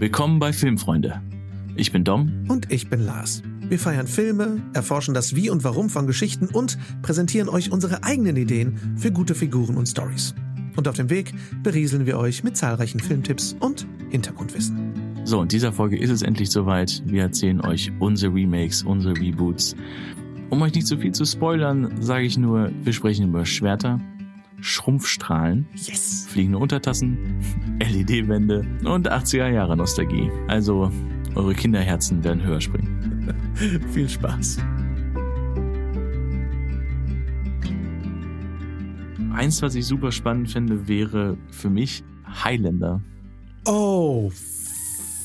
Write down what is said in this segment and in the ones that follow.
Willkommen bei Filmfreunde. Ich bin Dom. Und ich bin Lars. Wir feiern Filme, erforschen das Wie und Warum von Geschichten und präsentieren euch unsere eigenen Ideen für gute Figuren und Stories. Und auf dem Weg berieseln wir euch mit zahlreichen Filmtipps und Hintergrundwissen. So, in dieser Folge ist es endlich soweit. Wir erzählen euch unsere Remakes, unsere Reboots. Um euch nicht zu viel zu spoilern, sage ich nur, wir sprechen über Schwerter, Schrumpfstrahlen, Yes! fliegende Untertassen, LED-Wände und 80er Jahre Nostalgie. Also, eure Kinderherzen werden höher springen. Viel Spaß. Eins, was ich super spannend finde, wäre für mich Highlander, Oh,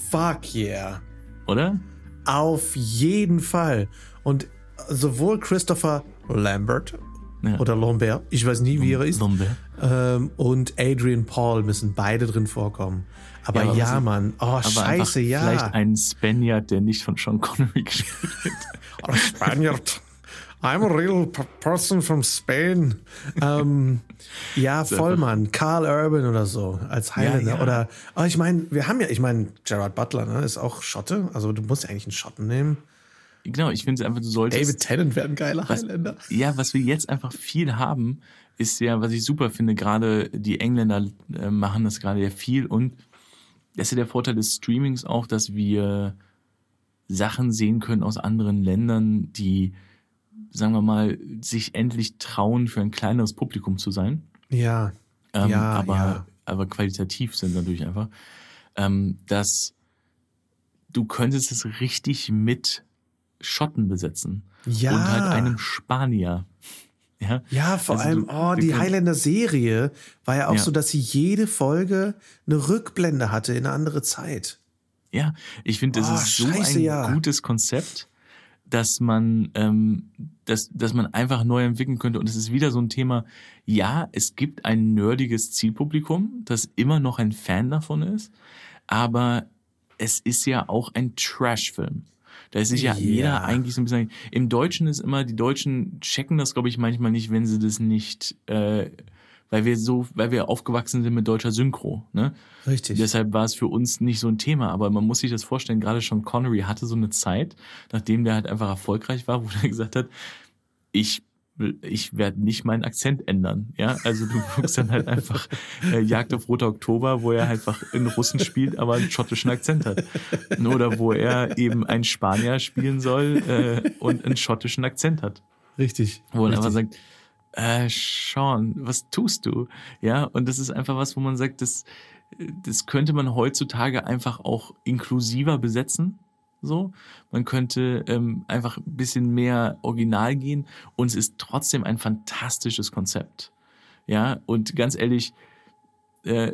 fuck yeah. oder? Auf jeden Fall. Und sowohl Christopher Lambert Ja. oder Lambert, ich weiß nie, wie er ist, Lombe. ähm, und Adrian Paul müssen beide drin vorkommen. Aber Ja, ja, Mann. Oh, Aber scheiße, ja. vielleicht ein Spaniard, der nicht von Sean Connery gespielt wird. Oh, Spaniard. I'm a real person from Spain. ähm, ja, voll, Mann. Carl Urban oder so als Highlander. Ja, ja. Oder, oh, ich meine, wir haben ja, ich meine, Gerard Butler ne, ist auch Schotte. Also du musst ja eigentlich einen Schotten nehmen. Genau, ich finde es einfach, du solltest. David Tennant wäre ein geiler was, Highlander. Ja, was wir jetzt einfach viel haben, ist ja, was ich super finde, gerade die Engländer äh, machen das gerade ja viel und das ist ja der Vorteil des Streamings auch, dass wir Sachen sehen können aus anderen Ländern, die, sagen wir mal, sich endlich trauen, für ein kleineres Publikum zu sein. Ja. ähm, Ja, aber, ja. aber qualitativ sind natürlich einfach, ähm, dass du könntest es richtig mit Schotten besetzen Ja. und halt einem Spanier. Ja, Ja, vor Also allem, du- oh, die Highlander-Serie war ja auch Ja. so, dass sie jede Folge eine Rückblende hatte in eine andere Zeit. ja ich finde, das Oh, ist so scheiße, ein ja. gutes Konzept, dass man, ähm, dass, dass man einfach neu entwickeln könnte. Und es ist wieder so ein Thema, ja, es gibt ein nerdiges Zielpublikum, das immer noch ein Fan davon ist, aber es ist ja auch ein Trash-Film. Da ist sich ja Ja. jeder eigentlich so ein bisschen. Im Deutschen ist immer, die Deutschen checken das, glaube ich, manchmal nicht, wenn sie das nicht, äh, weil wir so, weil wir aufgewachsen sind mit deutscher Synchro, ne? Richtig. Deshalb war es für uns nicht so ein Thema, aber man muss sich das vorstellen, gerade schon Connery hatte so eine Zeit, nachdem der halt einfach erfolgreich war, wo er gesagt hat, ich ich werde nicht meinen Akzent ändern, ja, also du guckst dann halt einfach äh, Jagd auf Roter Oktober, wo er einfach in Russen spielt, aber einen schottischen Akzent hat, oder wo er eben einen Spanier spielen soll äh, und einen schottischen Akzent hat Richtig. wo Richtig. einfach sagt, äh, Sean, was tust du? Ja, und das ist einfach was, wo man sagt, das, das könnte man heutzutage einfach auch inklusiver besetzen. So, man könnte ähm, einfach ein bisschen mehr original gehen und es ist trotzdem ein fantastisches Konzept. Ja, und ganz ehrlich, äh,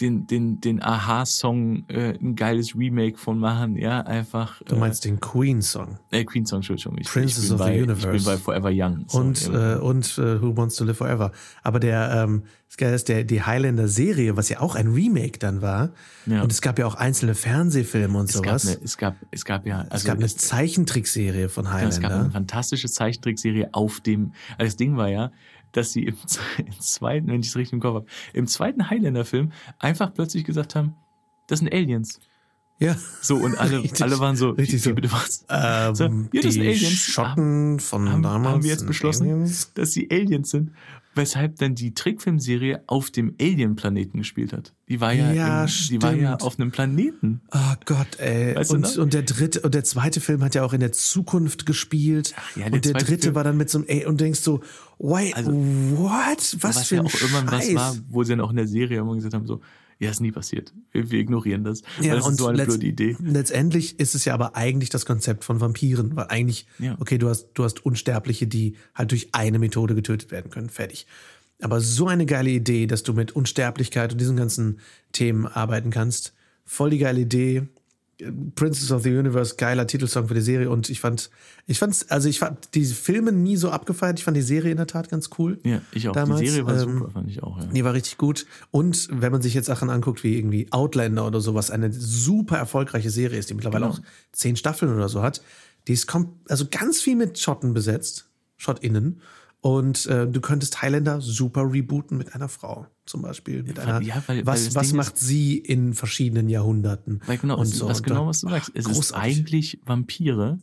den, den, den Aha-Song äh, ein geiles Remake von machen, ja, einfach. Du meinst den Queen-Song. äh, äh, Queen Song, Entschuldigung. Ich, Princess ich of the bei, Universe. Ich bin bei Forever Young. So, Und, ja. äh, und äh, Who Wants to Live Forever. Aber der, ähm, das Geile ist, der, die Highlander-Serie, was ja auch ein Remake dann war. Ja. Und es gab ja auch einzelne Fernsehfilme und es, gab sowas. eine, es, gab, es gab ja. Also es gab eine Zeichentrickserie von Ja, es gab eine Highlander. fantastische Zeichentrickserie auf dem. Also das Ding war ja, dass sie im, im zweiten, wenn ich es richtig im Kopf habe, im zweiten Highlander-Film einfach plötzlich gesagt haben, das sind Aliens. Ja. So, und alle, Richtig. alle waren so, Richtig wie, so. bitte was? Ähm, So, ja, das sind die Aliens. Schotten von haben, damals. haben wir jetzt sind beschlossen, Aliens. dass sie Aliens sind, weshalb dann die Trickfilmserie auf dem Alien-Planeten gespielt hat. Die war ja, Ja, im, die war ja auf einem Planeten. Oh Gott, ey. Weißt und, und der dritte und der zweite Film hat ja auch in der Zukunft gespielt. ja, der und der dritte Film- war dann mit so einem ey, und denkst so, wait, Also, what? Was, was für ja ein auch irgendwann Scheiß. was war, wo sie dann auch in der Serie immer gesagt haben, so, ja, ist nie passiert. Wir, wir ignorieren das. Ja, das und ist so eine blöde Idee. Letztendlich ist es ja aber eigentlich das Konzept von Vampiren, weil eigentlich, Ja. okay, du hast, du hast Unsterbliche, die halt durch eine Methode getötet werden können, fertig. Aber so eine geile Idee, dass du mit Unsterblichkeit und diesen ganzen Themen arbeiten kannst, voll die geile Idee. Princess of the Universe, geiler Titelsong für die Serie und ich fand, ich fand's, also ich fand die Filme nie so abgefeiert, ich fand die Serie in der Tat ganz cool. Ja, ich auch. Damals, die Serie war ähm, super, fand ich auch. Ja. Die war richtig gut. Und wenn man sich jetzt Sachen anguckt, wie irgendwie Outlander oder sowas, eine super erfolgreiche Serie ist, die mittlerweile Genau. auch zehn Staffeln oder so hat, die ist also ganz viel mit Schotten besetzt, SchottInnen. Und äh, du könntest Highlander super rebooten mit einer Frau, zum Beispiel. Mit einer, ja, weil- weil was das was Ding macht sie in verschiedenen Jahrhunderten? Weil genau, und so. was Und genau, was du sagst. Es ist großartig. eigentlich Vampire.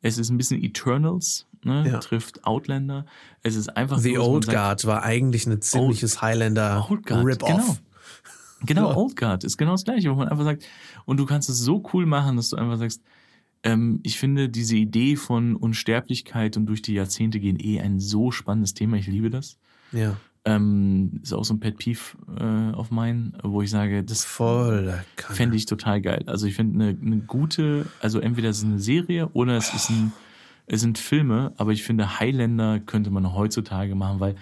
Es ist ein bisschen Eternals, ne? Ja. trifft Outlander. Es ist einfach The Old sagt, Guard war eigentlich ein ziemliches Highlander Old Guard, Rip-Off. genau. Genau, Ja. Old Guard ist genau das gleiche, wo man einfach sagt, und du kannst es so cool machen, dass du einfach sagst, ähm, ich finde diese Idee von Unsterblichkeit und durch die Jahrzehnte gehen eh ein so spannendes Thema. Ich liebe das. Ja, Ähm, ist auch so ein Pet Peeve äh, auf meinen, wo ich sage, das fände ich total geil. Also ich finde eine, eine gute, also entweder es ist eine Serie oder es ist ein, es sind Filme, aber ich finde Highlander könnte man heutzutage machen, weil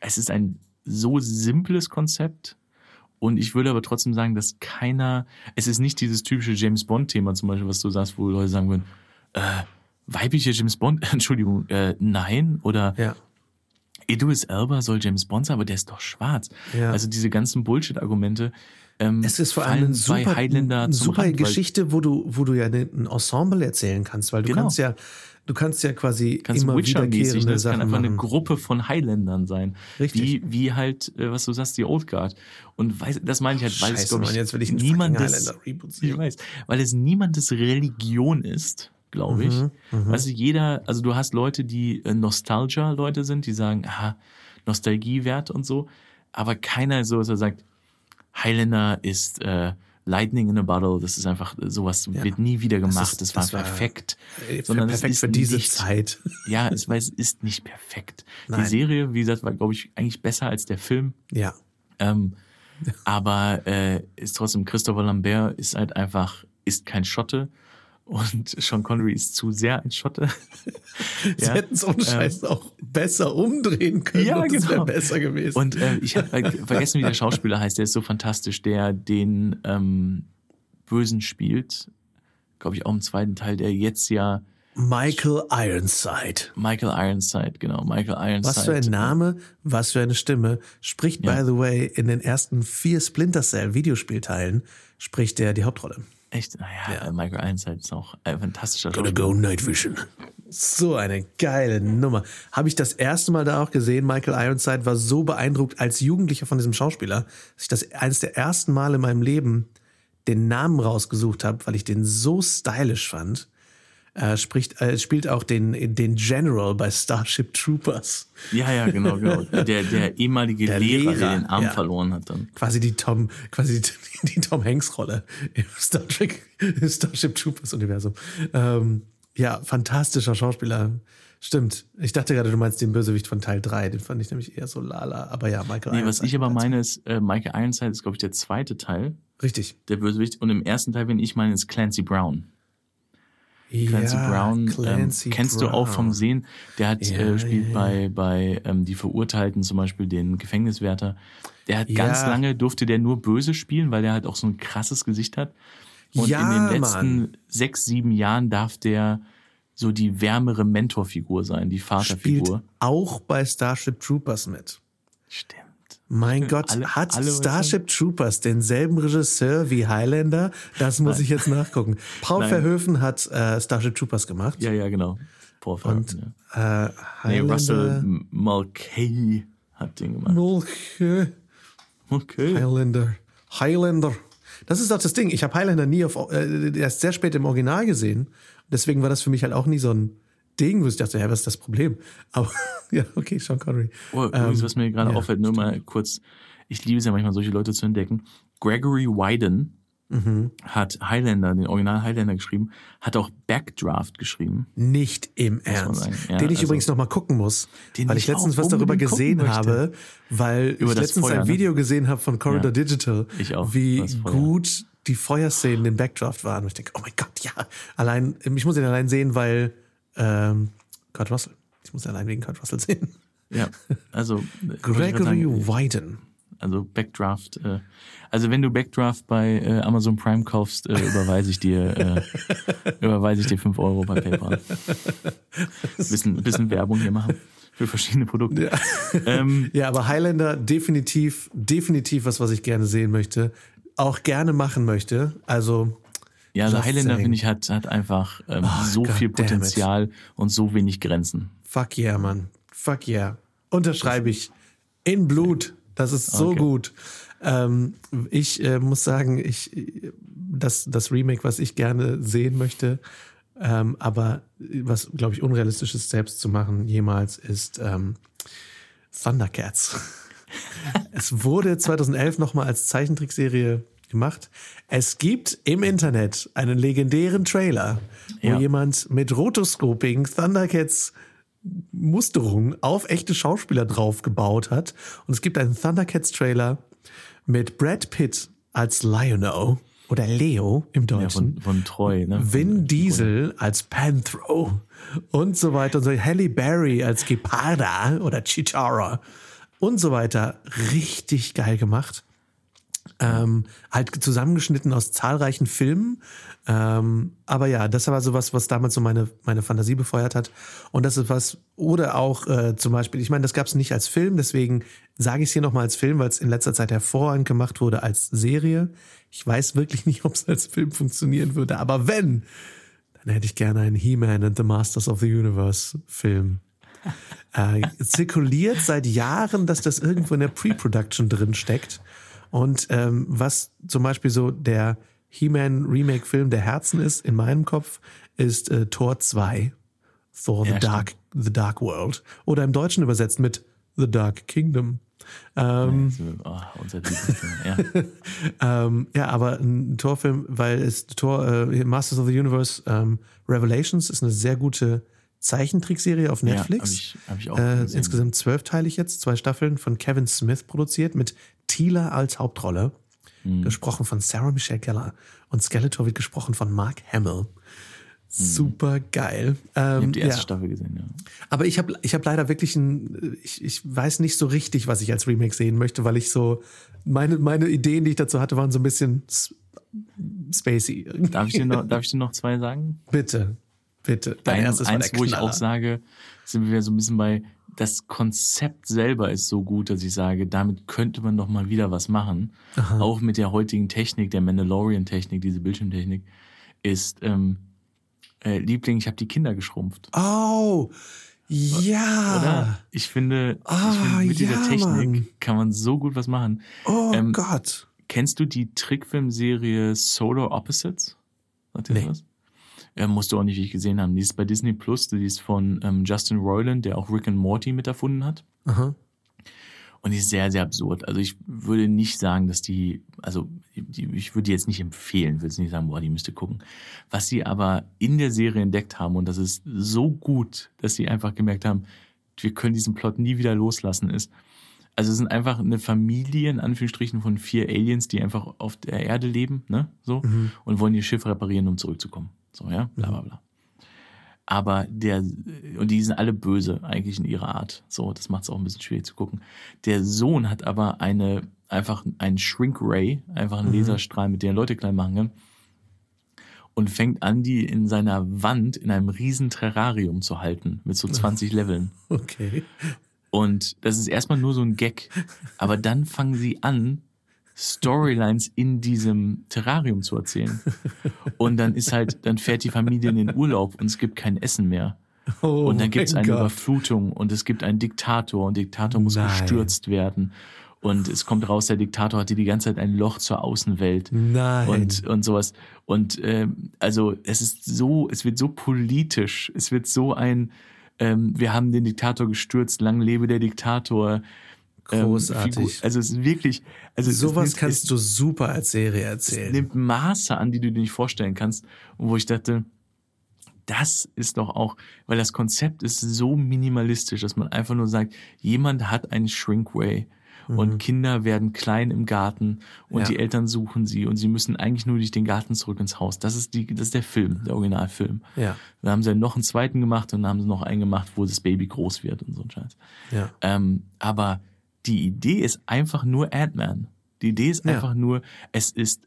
es ist ein so simples Konzept und ich würde aber trotzdem sagen, dass keiner, es ist nicht dieses typische James Bond Thema zum Beispiel, was du sagst, wo Leute sagen würden, äh, weibliche James Bond, Entschuldigung, äh, nein oder Ja. Idris Elba soll James Bond sein, aber der ist doch schwarz. Ja. Also diese ganzen Bullshit-Argumente. Ähm, Es ist vor allem eine super, Highlander eine super Rand, Geschichte, wo du, wo du ja ein Ensemble erzählen kannst, weil du Genau. kannst ja, du kannst ja quasi Ganz immer. Ne? wiederkehrende Das kann Sachen einfach eine machen. Gruppe von Highlandern sein. Richtig. Wie, wie halt, äh, was du sagst, die Old Guard. Und weiß, das meine ich halt, weil es, Scheiße, glaube ich, Mann, jetzt will ich niemandes, ich weiß, weil es niemandes Religion ist, glaube ich. Mhm, Weißt du, jeder, also du hast Leute, die äh, Nostalgia-Leute sind, die sagen, ah, Nostalgiewert und so, aber keiner so, dass er sagt, Highlander ist äh, Lightning in a Bottle, das ist einfach, äh, sowas wird nie wieder gemacht, ist- das, war das war- perfekt. Ey, sondern es perfekt ist für diese nicht- Zeit. Ja, es, weil es ist nicht perfekt. Nein. Die Serie, wie gesagt, war, glaube ich, eigentlich besser als der Film. Ja. Ähm, aber äh, ist trotzdem, Christopher Lambert ist halt einfach, ist kein Schotte. Und Sean Connery ist zu sehr ein Schotte. Sie Ja, hätten es ohne Scheiß auch besser umdrehen können. Ja, und das wäre genau. besser gewesen. Und äh, ich habe vergessen, wie der Schauspieler heißt. Der ist so fantastisch, der den ähm, Bösen spielt. Glaube ich auch im zweiten Teil, der jetzt ja Michael Ironside. Michael Ironside, genau, Michael Ironside. Was für ein Name, was für eine Stimme. Spricht, Ja. by the way, in den ersten vier Splinter Cell Videospielteilen spricht er die Hauptrolle. Echt? Naja, äh, Michael Ironside ist auch ein fantastischer Gonna Schauspieler. go Night Vision. So eine geile Nummer. Habe ich das erste Mal da auch gesehen. Michael Ironside war so beeindruckt als Jugendlicher von diesem Schauspieler, dass ich das eines der ersten Mal in meinem Leben den Namen rausgesucht habe, weil ich den so stylisch fand. Er spricht, äh, spielt auch den, den General bei Starship Troopers. Ja, ja, genau, genau. Der, der ehemalige Der Lehrer, Lehrer, der den Arm ja. verloren hat dann. Quasi die Tom, quasi die, die Tom Hanks Rolle im Star Trek, im Starship Troopers Universum. Ähm, ja, fantastischer Schauspieler. Stimmt. Ich dachte gerade, du meinst den Bösewicht von Teil 3. Den fand ich nämlich eher so lala. Aber ja, Michael Nee, was Ironside ich aber meine ist, äh, Michael Ironside ist, glaube ich, der zweite Teil, Richtig. der Bösewicht. Und im ersten Teil, wenn ich meine, ist Clancy Brown. Clancy ja, Brown Clancy ähm, kennst du auch vom Brown. Sehen. Der hat Ja, äh, spielt ja, bei bei ähm, die Verurteilten zum Beispiel den Gefängniswärter. Der hat ganz lange durfte der nur böse spielen, weil der halt auch so ein krasses Gesicht hat. Und in den letzten Mann. sechs sieben Jahren darf der so die wärmere Mentorfigur sein, die Spielt Vaterfigur. auch bei Starship Troopers mit. Stimmt. Mein Gott, Alle- hat alle- Starship Troopers denselben Regisseur wie Highlander? Das muss ich jetzt nachgucken. Paul Nein. Verhoeven hat äh, Starship Troopers gemacht. Ja, ja, genau. Paul Verhoeven, Und ja. äh, Nee. Russell Mulcahy hat den gemacht. Mulcahy. Okay. Highlander. Highlander. Das ist doch das Ding. Ich habe Highlander nie auf, äh, erst sehr spät im Original gesehen. Deswegen war das für mich halt auch nie so ein Ding, wo ich dachte, ja, was ist das Problem? Aber ja, okay, Sean Connery. Oh, übrigens, was mir gerade ja, auffällt, nur mal kurz, ich liebe es ja manchmal, solche Leute zu entdecken. Gregory Wyden Mhm. hat Highlander, den Original Highlander geschrieben, hat auch Backdraft geschrieben. Nicht im Ernst. Ja, den ich also- übrigens noch mal gucken muss, weil ich ich letztens was darüber gesehen möchte. habe, weil Über ich letztens Feuer, ein ne? Video gesehen habe von Corridor Ja. Digital, Ich auch, wie gut die Feuerszenen im Backdraft waren. Und ich denke, oh mein Gott, ja, allein, ich muss ihn allein sehen, weil ähm, Kurt Russell. Ich muss allein wegen Kurt Russell sehen. Ja, also grad Gregory sagen, Wyden. also Backdraft. Äh, also wenn du Backdraft bei äh, Amazon Prime kaufst, äh, überweise ich dir äh, überweise ich dir 5 Euro bei PayPal. Bisschen, bisschen Werbung hier machen für verschiedene Produkte. Ähm, Ja, aber Highlander definitiv, definitiv was, was ich gerne sehen möchte. Auch gerne machen möchte. Also, Ja, also Highlander, finde ich, hat, hat einfach ähm, so God viel. Potenzial und so wenig Grenzen. fuck yeah, Mann. Fuck yeah. Unterschreibe ich. In Blut. Das ist so Okay. gut. Ähm, ich äh, muss sagen, ich, das, das Remake, was ich gerne sehen möchte, ähm, aber was, glaube ich, unrealistisch ist, selbst zu machen jemals, ist ähm, Thundercats. es wurde 2011 nochmal als Zeichentrickserie gemacht. Es gibt im Internet einen legendären Trailer, wo Ja. jemand mit Rotoscoping Thundercats Musterung auf echte Schauspieler drauf gebaut hat. Und es gibt einen Thundercats-Trailer mit Brad Pitt als Lionel oder Leo im Ja, Deutschen. von, von Troy, ne? Vin Diesel als Panthro und so weiter und so. Halle Berry als Geparda oder Chitara und so weiter. Richtig geil gemacht. Ähm, halt zusammengeschnitten aus zahlreichen Filmen. Ähm, aber ja, das war sowas, was damals so meine, meine Fantasie befeuert hat. Und das ist was, oder auch äh, zum Beispiel, ich meine, das gab es nicht als Film, deswegen sage ich es hier nochmal als Film, weil es in letzter Zeit hervorragend gemacht wurde als Serie. Ich weiß wirklich nicht, ob es als Film funktionieren würde, aber wenn, dann hätte ich gerne einen He-Man and the Masters of the Universe Film. Äh, zirkuliert seit Jahren, dass das irgendwo in der Pre-Production drin steckt. Und ähm, was zum Beispiel so der He-Man Remake-Film der Herzen ist, in meinem Kopf, ist äh, Tor 2, Thor the Ja, Dark, the Dark World. Oder im Deutschen übersetzt mit The Dark Kingdom. Ähm, Oh, unser Lieblingsfilm, ja. ähm, ja, aber ein Torfilm, weil es Tor äh, Masters of the Universe ähm, Revelations ist eine sehr gute Zeichentrickserie auf Netflix. Ja, hab ich, hab ich auch äh, insgesamt zwölfteilig jetzt, zwei Staffeln von Kevin Smith produziert mit Tila als Hauptrolle. Mhm. Gesprochen von Sarah Michelle Gellar. Und Skeletor wird gesprochen von Mark Hamill. Super geil. Mhm. Ich habe Ähm, die erste ja. Staffel gesehen, ja. Aber ich habe ich hab leider wirklich ein, ich, ich weiß nicht so richtig, was ich als Remake sehen möchte, weil ich so, meine, meine Ideen, die ich dazu hatte, waren so ein bisschen spacey. Darf ich, dir noch, darf ich dir noch zwei sagen? Bitte, bitte. Dein Ein, erstes war eins, wo ich Knaller. auch sage, sind wir so ein bisschen bei, das Konzept selber ist so gut, dass ich sage, damit könnte man doch mal wieder was machen. Auch mit der heutigen Technik, der Mandalorian-Technik, diese Bildschirmtechnik, ist, ähm, äh, Liebling, ich habe die Kinder geschrumpft. Oh, ja. Oder? Ich finde, Ah, ich finde mit dieser ja, Technik Mann. kann man so gut was machen. Oh Ähm, Gott. Kennst du die Trickfilmserie Solar Opposites? Sagt Nee. was? Ja, musst du auch nicht gesehen haben. Die ist bei Disney Plus, die ist von ähm, Justin Roiland, der auch Rick and Morty mit erfunden hat. Aha. Und die ist sehr, sehr absurd. Also ich würde nicht sagen, dass die, also die, ich würde die jetzt nicht empfehlen, würde jetzt nicht sagen, boah, die müsste gucken. Was sie aber in der Serie entdeckt haben, und das ist so gut, dass sie einfach gemerkt haben, wir können diesen Plot nie wieder loslassen, ist, also es sind einfach eine Familie, in Anführungsstrichen, von vier Aliens, die einfach auf der Erde leben, ne, so, und wollen ihr Schiff reparieren, um zurückzukommen. So, ja, bla, bla, bla. Aber der, und die sind alle böse eigentlich in ihrer Art. So, das macht es auch ein bisschen schwierig zu gucken. Der Sohn hat aber eine, einfach einen Shrink Ray, einfach einen Laserstrahl, mit dem er Leute klein machen kann. Und fängt an, die in seiner Wand in einem riesen Terrarium zu halten, mit so 20 Leveln. Okay. Und das ist erstmal nur so ein Gag. Aber dann fangen sie an, Storylines in diesem Terrarium zu erzählen. Und dann ist halt, dann fährt die Familie in den Urlaub und es gibt kein Essen mehr. Oh Und dann gibt es eine Gott. Überflutung und es gibt einen Diktator und Diktator muss Nein. gestürzt werden. Und es kommt raus, der Diktator hatte die ganze Zeit ein Loch zur Außenwelt. Nein. Und, und sowas. Und ähm, also es ist so, es wird so politisch, es wird so ein, ähm, wir haben den Diktator gestürzt, lang lebe der Diktator. Ähm, Großartig. Figur- also es ist wirklich, also es Sowas nimmt, kannst es, du super als Serie es erzählen. nimmt Maße an, die du dir nicht vorstellen kannst. Und wo ich dachte, das ist doch auch, weil das Konzept ist so minimalistisch, dass man einfach nur sagt, jemand hat einen Shrinkway und Kinder werden klein im Garten und Mhm. Ja. die Eltern suchen sie und sie müssen eigentlich nur durch den Garten zurück ins Haus. Das ist die, das ist der Film, der Originalfilm. Ja. Dann haben sie noch einen zweiten gemacht und dann haben sie noch einen gemacht, wo das Baby groß wird und so ein Scheiß. Ja. Ähm, aber die Idee ist einfach nur Ant-Man. Die Idee ist Ja. einfach nur, es ist,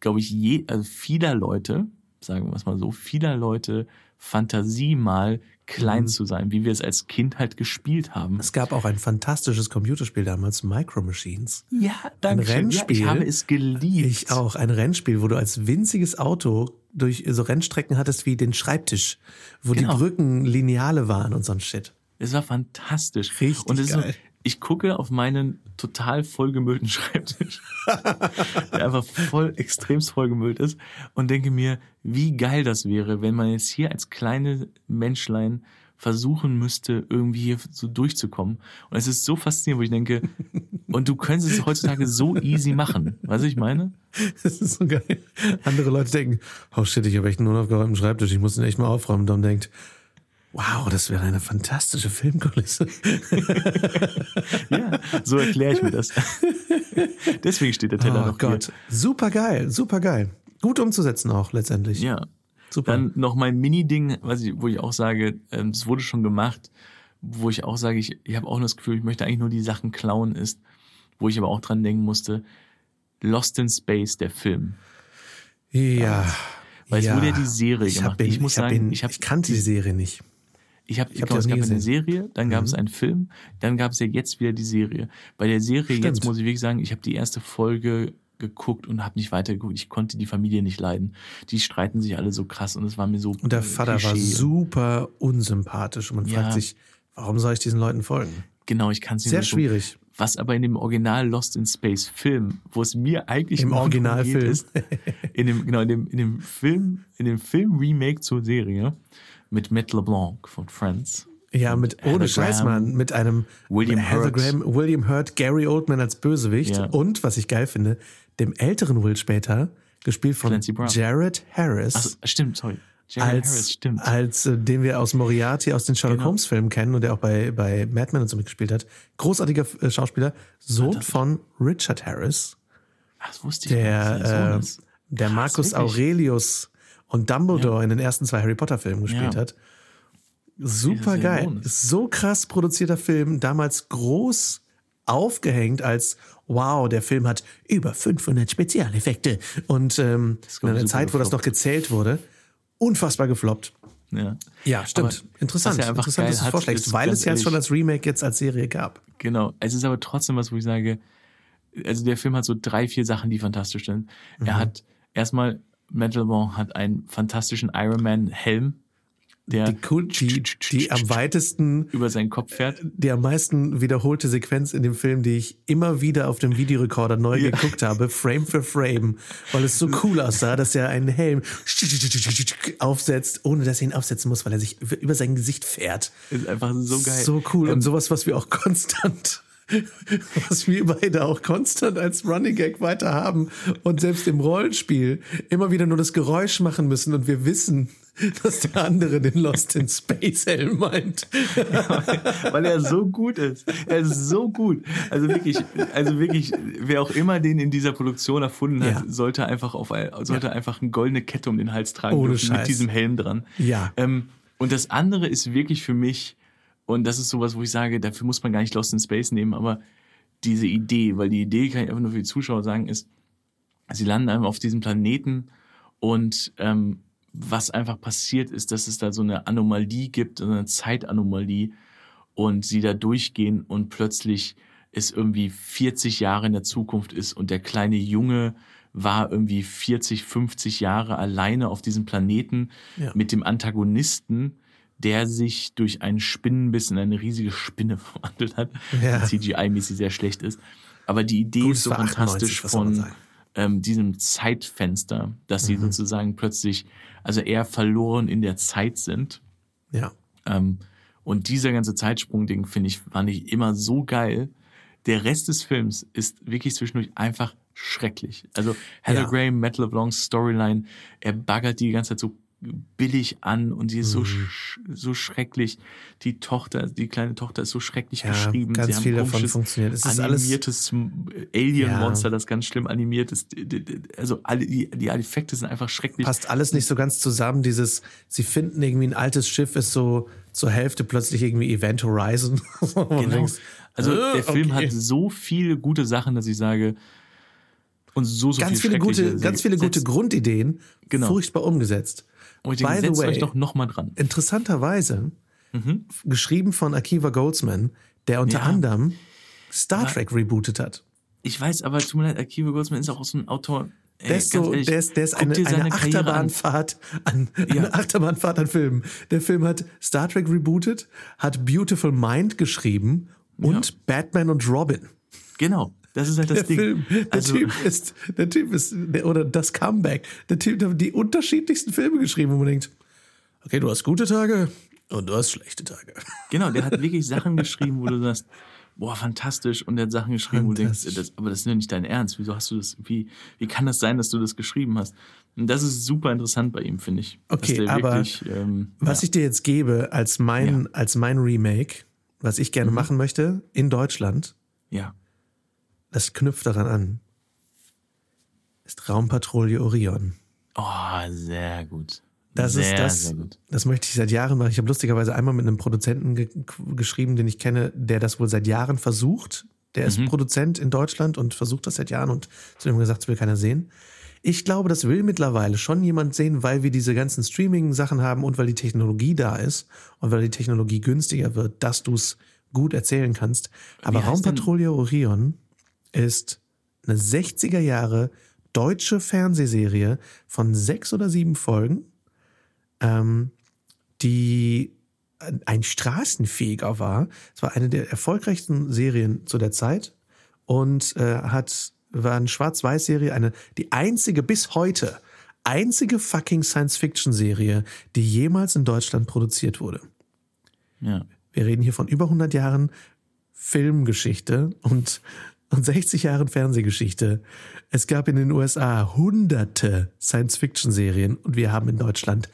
glaube ich, je, also vieler Leute, sagen wir es mal so, vieler Leute Fantasie mal klein zu sein, wie wir es als Kind halt gespielt haben. Es gab auch ein fantastisches Computerspiel damals, Micro Machines. Ja, danke. schön. Rennspiel. Ja, ich habe es geliebt. Ich auch. Ein Rennspiel, wo du als winziges Auto durch so Rennstrecken hattest wie den Schreibtisch, wo Genau. die Brücken Lineale waren und so ein Shit. Es war fantastisch. Richtig Und es ist geil. Ich gucke auf meinen total vollgemüllten Schreibtisch, der einfach voll extremst vollgemüllt ist und denke mir, wie geil das wäre, wenn man jetzt hier als kleine Menschlein versuchen müsste, irgendwie hier so durchzukommen. Und es ist so faszinierend, wo ich denke, und du könntest es heutzutage so easy machen. Weißt du, ich meine? Das ist so geil. Andere Leute denken, oh shit, ich habe echt einen unaufgeräumten Schreibtisch, ich muss den echt mal aufräumen. Und dann denkt, wow, das wäre eine fantastische Filmkulisse. Ja, so erkläre ich mir das. Deswegen steht der Teller Oh noch Gott, super geil, super geil. Gut umzusetzen auch letztendlich. hier. Ja. Super. Dann noch mein Mini-Ding, ich, wo ich auch sage, ähm, es wurde schon gemacht, wo ich auch sage, ich, ich habe auch das Gefühl, ich möchte eigentlich nur die Sachen klauen, ist, wo ich aber auch dran denken musste, Lost in Space, der Film. Ja. Weil es ja. wurde ja die Serie ich gemacht. Ihn, Ich muss hab sagen, ihn, ich hab kannte die Serie nicht. Ich habe, Ich die es gab nie eine gesehen. Serie, dann gab es einen Film, dann gab es ja jetzt wieder die Serie. Bei der Serie Stimmt. jetzt muss ich wirklich sagen, ich habe die erste Folge geguckt und habe nicht weitergeguckt. Ich konnte die Familie nicht leiden. Die streiten sich alle so krass und es war mir so Und der Vater war Klischee. super unsympathisch und man Ja. fragt sich, warum soll ich diesen Leuten folgen? Genau, ich kann es nicht Sehr schwierig. Was aber in dem Original Lost in Space Film, wo es mir eigentlich Im Originalfilm. ist, in dem genau in dem in dem Film in dem Film Remake zur Serie mit Matt LeBlanc von Friends. Ja, mit ohne Scheiß, Mann, mit einem William Heather Hurt. Graham, William Hurt, Gary Oldman als Bösewicht Ja. und was ich geil finde, dem älteren Will später, gespielt von. Jared Harris. Ach, stimmt, sorry. Jared als, Harris, stimmt. als äh, den wir aus Moriarty aus den Sherlock Genau. Holmes Filmen kennen und der auch bei, bei Mad Men und so mitgespielt hat. Großartiger äh, Schauspieler, Sohn von Richard Harris, Ach, das wusste ich gar nicht, dass der, äh, der wirklich? Aurelius und Dumbledore in den ersten zwei Harry Potter Filmen gespielt Ja. hat. Super geil. So krass produzierter Film, damals groß aufgehängt als wow, der Film hat über 500 Spezialeffekte und ähm, in einer Zeit, wo das noch gefloppt. gezählt wurde, unfassbar gefloppt. Ja. Ja, stimmt. Aber Interessant. er einfach Interessant, dass du es vorschlägst, weil es ja schon als Remake jetzt als Serie gab. Genau. Es ist aber trotzdem was, wo ich sage, also der Film hat so drei, vier Sachen, die fantastisch sind. Mhm. Er hat erstmal, Matt LeBlanc hat einen fantastischen Iron Man Helm, der Die, cool, die, die am weitesten, über seinen Kopf fährt. die am meisten wiederholte Sequenz in dem Film, die ich immer wieder auf dem Videorekorder neu Ja. geguckt habe, Frame für Frame, weil es so cool aussah, dass er einen Helm aufsetzt, ohne dass er ihn aufsetzen muss, weil er sich über sein Gesicht fährt. Ist einfach so geil. So cool. Ähm, Und sowas, was wir auch konstant, was wir beide auch konstant als Running Gag weiter haben und selbst im Rollenspiel immer wieder nur das Geräusch machen müssen und wir wissen, dass der andere den Lost in Space Helm meint. weil er so gut ist. Er ist so gut. Also wirklich, also wirklich, wer auch immer den in dieser Produktion erfunden hat, Ja. sollte einfach auf sollte einfach eine goldene Kette um den Hals tragen Ohne dürfen Scheiß. mit diesem Helm dran. Ja. Ähm, und das andere ist wirklich für mich, und das ist sowas, wo ich sage, dafür muss man gar nicht Lost in Space nehmen, aber diese Idee, weil die Idee, kann ich einfach nur für die Zuschauer sagen, ist, sie landen einfach auf diesem Planeten und ähm, was einfach passiert ist, dass es da so eine Anomalie gibt, so eine Zeitanomalie und sie da durchgehen und plötzlich es irgendwie 40 Jahre in der Zukunft ist und der kleine Junge war irgendwie 40, 50 Jahre alleine auf diesem Planeten Ja. mit dem Antagonisten, der sich durch einen Spinnenbiss in eine riesige Spinne verwandelt hat, Ja. die CGI-mäßig sehr schlecht ist. Aber die Idee Gut, ist so 98, fantastisch was soll man von sagen? ähm, diesem Zeitfenster, dass sie sozusagen plötzlich, also eher verloren in der Zeit sind. Ja. Ähm, und dieser ganze Zeitsprung-Ding, finde ich, fand ich immer so geil. Der Rest des Films ist wirklich zwischendurch einfach schrecklich. Also Heather Ja. Graham, Matt LeBlanc's Storyline, er baggert die ganze Zeit so billig an und sie ist so, Mhm. sch so schrecklich. Die Tochter, die kleine Tochter ist so schrecklich Ja, geschrieben. ganz sie haben viel davon funktioniert. Es ist animiertes Alien-Monster, das ganz schlimm animiert ist. Also alle, die, die Effekte sind einfach schrecklich. Passt alles nicht so ganz zusammen. Dieses, sie finden irgendwie ein altes Schiff, ist so zur Hälfte plötzlich irgendwie Event Horizon. Genau. Also äh, der Film okay. hat so viele gute Sachen, dass ich sage, und so, so ganz viel viele gute, ganz viele gute. Grundideen, Genau. furchtbar umgesetzt. Und ich denke, By the way- euch doch noch mal dran. Interessanterweise, Mhm. geschrieben von Akiva Goldsman, der unter Ja. anderem Star Trek rebootet hat. Ich weiß, aber tut mir leid, Akiva Goldsman ist auch so ein Autor, Der ist, so, ehrlich, der ist, der ist eine, eine Karriere an. Achterbahnfahrt an, Ja. eine Achterbahnfahrt an Filmen. Der Film hat Star Trek rebootet, hat Beautiful Mind geschrieben und Batman und Robin. Genau, das ist halt das Der Ding. Film, der also, Typ ist, der Typ ist, der, oder das Comeback. Der Typ der hat die unterschiedlichsten Filme geschrieben, wo man denkt, okay, du hast gute Tage und du hast schlechte Tage. Genau, der hat wirklich Sachen geschrieben, wo du sagst, boah, fantastisch. Und der hat Sachen geschrieben, wo du denkst, das, aber das ist ja nicht dein Ernst. Wieso hast du das, wie, wie kann das sein, dass du das geschrieben hast? Und das ist super interessant bei ihm, finde ich. Okay, aber wirklich, ähm, Was ja, ich dir jetzt gebe als mein, als mein Remake, was ich Mhm. gerne machen möchte, in Deutschland, ja, das knüpft daran an, ist Raumpatrouille Orion. oh, sehr gut. Das sehr, ist das, sehr gut. das möchte ich seit Jahren machen. Ich habe lustigerweise einmal mit einem Produzenten ge geschrieben, den ich kenne, der das wohl seit Jahren versucht. Der Mhm. ist Produzent in Deutschland und versucht das seit Jahren und zu dem gesagt, das will keiner sehen. Ich glaube, das will mittlerweile schon jemand sehen, weil wir diese ganzen Streaming-Sachen haben und weil die Technologie da ist und weil die Technologie günstiger wird, dass du es gut erzählen kannst. Aber Raumpatrouille Orion ist eine 60er Jahre deutsche Fernsehserie von sechs oder sieben Folgen, ähm, die ein Straßenfeger war. Es war eine der erfolgreichsten Serien zu der Zeit und äh, hat war eine Schwarz-Weiß-Serie, eine die einzige bis heute einzige fucking Science-Fiction-Serie, die jemals in Deutschland produziert wurde. Ja. Wir reden hier von über 100 Jahren Filmgeschichte und, und 60 Jahren Fernsehgeschichte. Es gab in den USA hunderte Science-Fiction-Serien und wir haben in Deutschland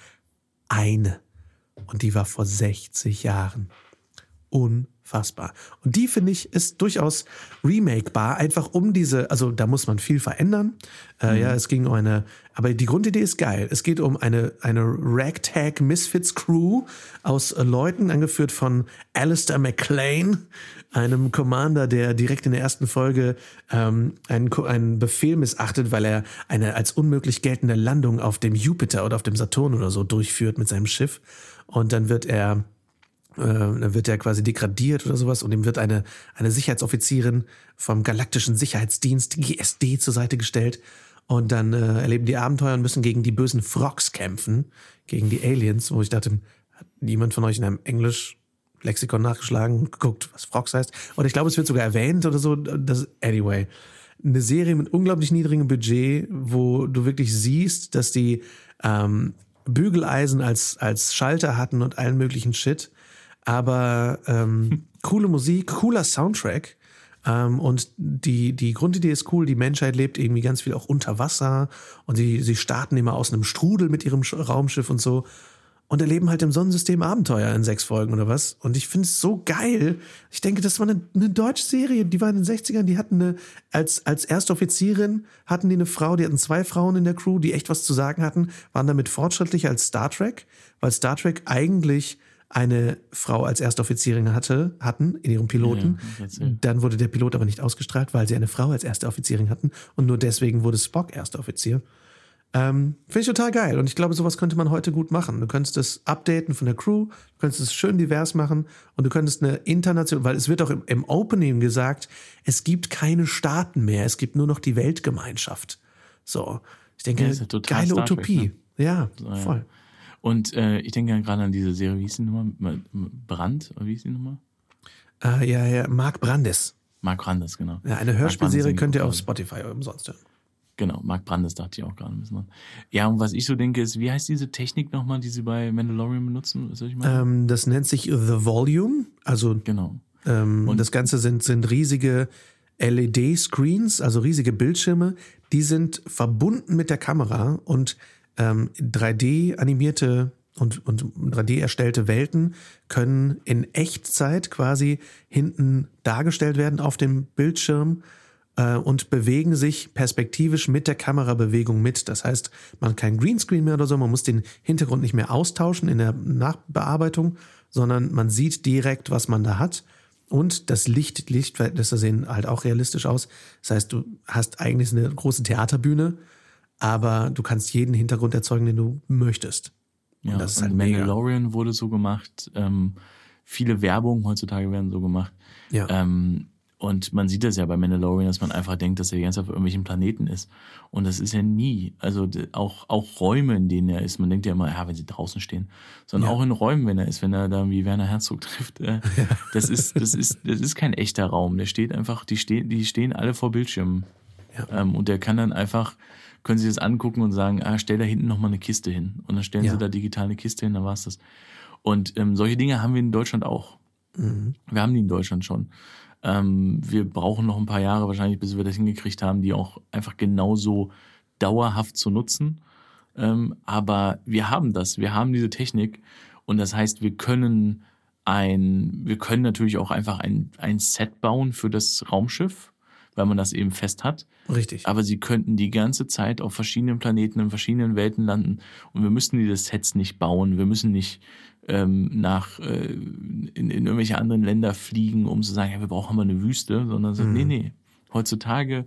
eine. Und die war vor 60 Jahren. Unfassbar. Und die, finde ich, ist durchaus remakebar, einfach um diese, also da muss man viel verändern. Äh, Ja, es ging um eine, aber die Grundidee ist geil. Es geht um eine, eine Ragtag Misfits Crew aus Leuten, angeführt von Alistair McLean, einem Commander, der direkt in der ersten Folge ähm, einen, einen Befehl missachtet, weil er eine als unmöglich geltende Landung auf dem Jupiter oder auf dem Saturn oder so durchführt mit seinem Schiff. Und dann wird er äh, dann wird er quasi degradiert oder sowas und ihm wird eine, eine Sicherheitsoffizierin vom Galaktischen Sicherheitsdienst GSD zur Seite gestellt. Und dann äh, erleben die Abenteuer und müssen gegen die bösen Frogs kämpfen, gegen die Aliens, wo ich dachte, hat niemand von euch in einem Englisch-Lexikon nachgeschlagen und geguckt, was Frogs heißt? Oder ich glaube, es wird sogar erwähnt oder so. Das, anyway. Eine Serie mit unglaublich niedrigem Budget, wo du wirklich siehst, dass die ähm, Bügeleisen als, als Schalter hatten und allen möglichen Shit. Aber ähm, coole Musik, cooler Soundtrack. Ähm, und die, die Grundidee ist cool. Die Menschheit lebt irgendwie ganz viel auch unter Wasser. Und sie, sie starten immer aus einem Strudel mit ihrem Sch- Raumschiff und so. Und erleben halt im Sonnensystem Abenteuer in sechs Folgen oder was. Und ich finde es so geil. Ich denke, das war eine, eine deutsche Serie. Die war in den 60ern. Die hatten eine, als, als erste Offizierin hatten die eine Frau. Die hatten zwei Frauen in der Crew, die echt was zu sagen hatten. Waren damit fortschrittlicher als Star Trek. Weil Star Trek eigentlich eine Frau als erste Offizierin hatte, hatten in ihrem Piloten. Ja, erzähl. Dann wurde der Pilot aber nicht ausgestrahlt, weil sie eine Frau als erste Offizierin hatten. Und nur deswegen wurde Spock erster Offizier. Ähm, Finde ich total geil. Und ich glaube, sowas könnte man heute gut machen. Du könntest es updaten von der Crew, du könntest es schön divers machen und du könntest eine international, weil es wird auch im, im Opening gesagt, es gibt keine Staaten mehr, es gibt nur noch die Weltgemeinschaft. So. Ich denke, Ja, geile Utopie. ne? Ja, ja. voll. Und äh, ich denke gerade an diese Serie, wie hieß die nochmal? Brand, oder wie hieß die nochmal? Äh, ja, ja, Mark Brandes. Mark Brandes, genau. Ja, eine Hörspielserie könnt ihr auf Spotify umsonst hören. Genau, Mark Brandes dachte ich auch gerade ein bisschen dran. Ja, und was ich so denke, ist, wie heißt diese Technik nochmal, die sie bei Mandalorian benutzen? Was soll ich mal? Ähm, das nennt sich The Volume. Also genau. ähm, und das Ganze sind, sind riesige LED-Screens, also riesige Bildschirme. Die sind verbunden mit der Kamera und ähm, 3D-animierte und, und 3D erstellte Welten können in Echtzeit quasi hinten dargestellt werden auf dem Bildschirm und bewegen sich perspektivisch mit der Kamerabewegung mit. Das heißt, man hat kein Greenscreen mehr oder so, man muss den Hintergrund nicht mehr austauschen in der Nachbearbeitung, sondern man sieht direkt, was man da hat. Und das Licht, Lichtverhältnisse sehen halt auch realistisch aus. Das heißt, du hast eigentlich eine große Theaterbühne, aber du kannst jeden Hintergrund erzeugen, den du möchtest. Ja, Und das ist halt mega. Mandalorian wurde so gemacht. Ähm, viele Werbungen heutzutage werden so gemacht. Ja. Ähm, Und man sieht das ja bei Mandalorian, dass man einfach denkt, dass er ganz auf irgendwelchen Planeten ist. Und das ist er nie. Also auch, auch Räume, in denen er ist. Man denkt ja immer, ja, wenn sie draußen stehen. Sondern ja. auch in Räumen, wenn er ist, wenn er da wie Werner Herzog trifft. Äh, ja. das, ist, das, ist, das ist kein echter Raum. Der steht einfach, die stehen, die stehen alle vor Bildschirmen. Ja. Ähm, und der kann dann einfach, können sie das angucken und sagen, ah, stell da hinten nochmal eine Kiste hin. Und dann stellen sie da digital eine Kiste hin, dann war's das. Und ähm, solche Dinge haben wir in Deutschland auch. Mhm. Wir haben die in Deutschland schon. Ähm, wir brauchen noch ein paar Jahre wahrscheinlich, bis wir das hingekriegt haben, die auch einfach genauso dauerhaft zu nutzen. Ähm, aber wir haben das, wir haben diese Technik und das heißt, wir können ein, wir können natürlich auch einfach ein, ein Set bauen für das Raumschiff, weil man das eben fest hat. Richtig. Aber sie könnten die ganze Zeit auf verschiedenen Planeten, in verschiedenen Welten landen und wir müssten diese Sets nicht bauen. Wir müssen nicht ähm, nach äh, in, in irgendwelche anderen Länder fliegen, um zu sagen, ja, wir brauchen mal eine Wüste, sondern so, mhm. nee, nee. Heutzutage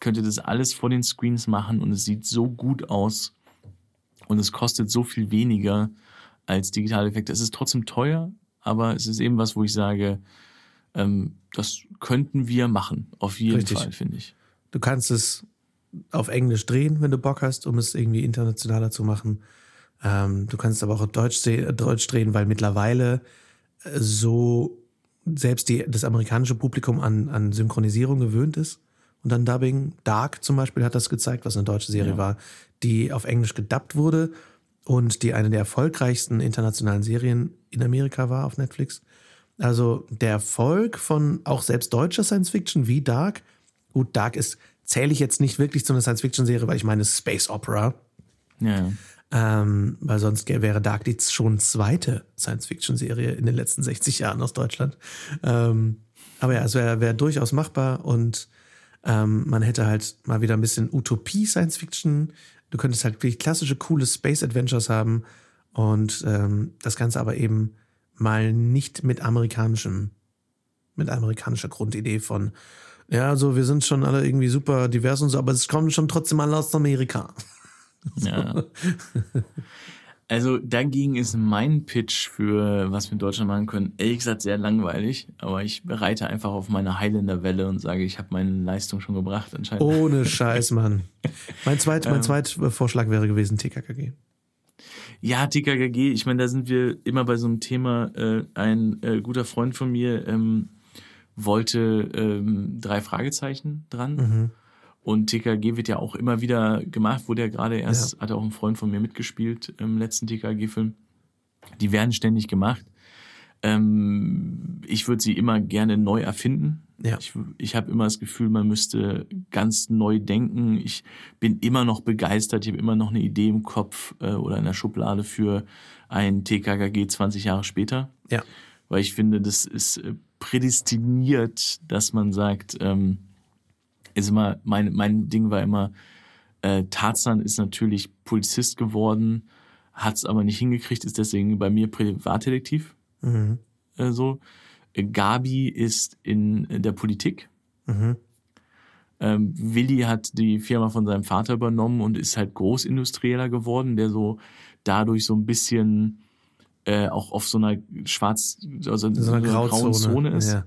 könnt ihr das alles vor den Screens machen und es sieht so gut aus und es kostet so viel weniger als digitale Effekte. Es ist trotzdem teuer, aber es ist eben was, wo ich sage, ähm, das könnten wir machen, auf jeden Richtig. Fall, finde ich. Du kannst es auf Englisch drehen, wenn du Bock hast, um es irgendwie internationaler zu machen. Ähm, du kannst aber auch Deutsch, Deutsch drehen, weil mittlerweile äh, so selbst die, das amerikanische Publikum an, an Synchronisierung gewöhnt ist. Und dann Dubbing. Dark zum Beispiel hat das gezeigt, was eine deutsche Serie ja. war, die auf Englisch gedubbt wurde und die eine der erfolgreichsten internationalen Serien in Amerika war auf Netflix. Also der Erfolg von auch selbst deutscher Science Fiction wie Dark. Gut, Dark ist, zähle ich jetzt nicht wirklich zu einer Science Fiction Serie, weil ich meine Space Opera. Ja. Ähm, weil sonst wäre Dark Deeds schon zweite Science-Fiction-Serie in den letzten 60 Jahren aus Deutschland. Ähm, aber ja, es wäre wär durchaus machbar und ähm, man hätte halt mal wieder ein bisschen Utopie-Science-Fiction. Du könntest halt wirklich klassische, coole Space-Adventures haben und ähm, das Ganze aber eben mal nicht mit amerikanischem, mit amerikanischer Grundidee von, ja, so, wir sind schon alle irgendwie super divers und so, aber es kommt schon trotzdem alle aus Amerika. Ja. Also dagegen ist mein Pitch für was wir in Deutschland machen können, ehrlich gesagt sehr langweilig, aber ich bereite einfach auf meine Highlander Welle und sage, ich habe meine Leistung schon gebracht anscheinend. Ohne Scheiß, Mann. Mein zweit, mein ähm. zweit Vorschlag wäre gewesen TKKG. Ja, TKKG, ich meine, da sind wir immer bei so einem Thema. Äh, ein äh, guter Freund von mir ähm, wollte ähm, drei Fragezeichen dran. Mhm. Und TKG wird ja auch immer wieder gemacht, wurde ja gerade erst, ja. hat auch ein Freund von mir mitgespielt im letzten TKG-Film. Die werden ständig gemacht. Ähm, ich würde sie immer gerne neu erfinden. Ja. Ich, ich habe immer das Gefühl, man müsste ganz neu denken. Ich bin immer noch begeistert. Ich habe immer noch eine Idee im Kopf äh, oder in der Schublade für ein TKKG 20 Jahre später. Ja. Weil ich finde, das ist äh, prädestiniert, dass man sagt, ähm, ist immer, mein, mein Ding war immer, äh, Tarzan ist natürlich Polizist geworden, hat es aber nicht hingekriegt, ist deswegen bei mir Privatdetektiv. Mhm. Äh, so. Gabi ist in der Politik. Mhm. Ähm, Willi hat die Firma von seinem Vater übernommen und ist halt Großindustrieller geworden, der so dadurch so ein bisschen äh, auch auf so einer schwarz, also so einer, grauen Zone, Zone ist. Ja.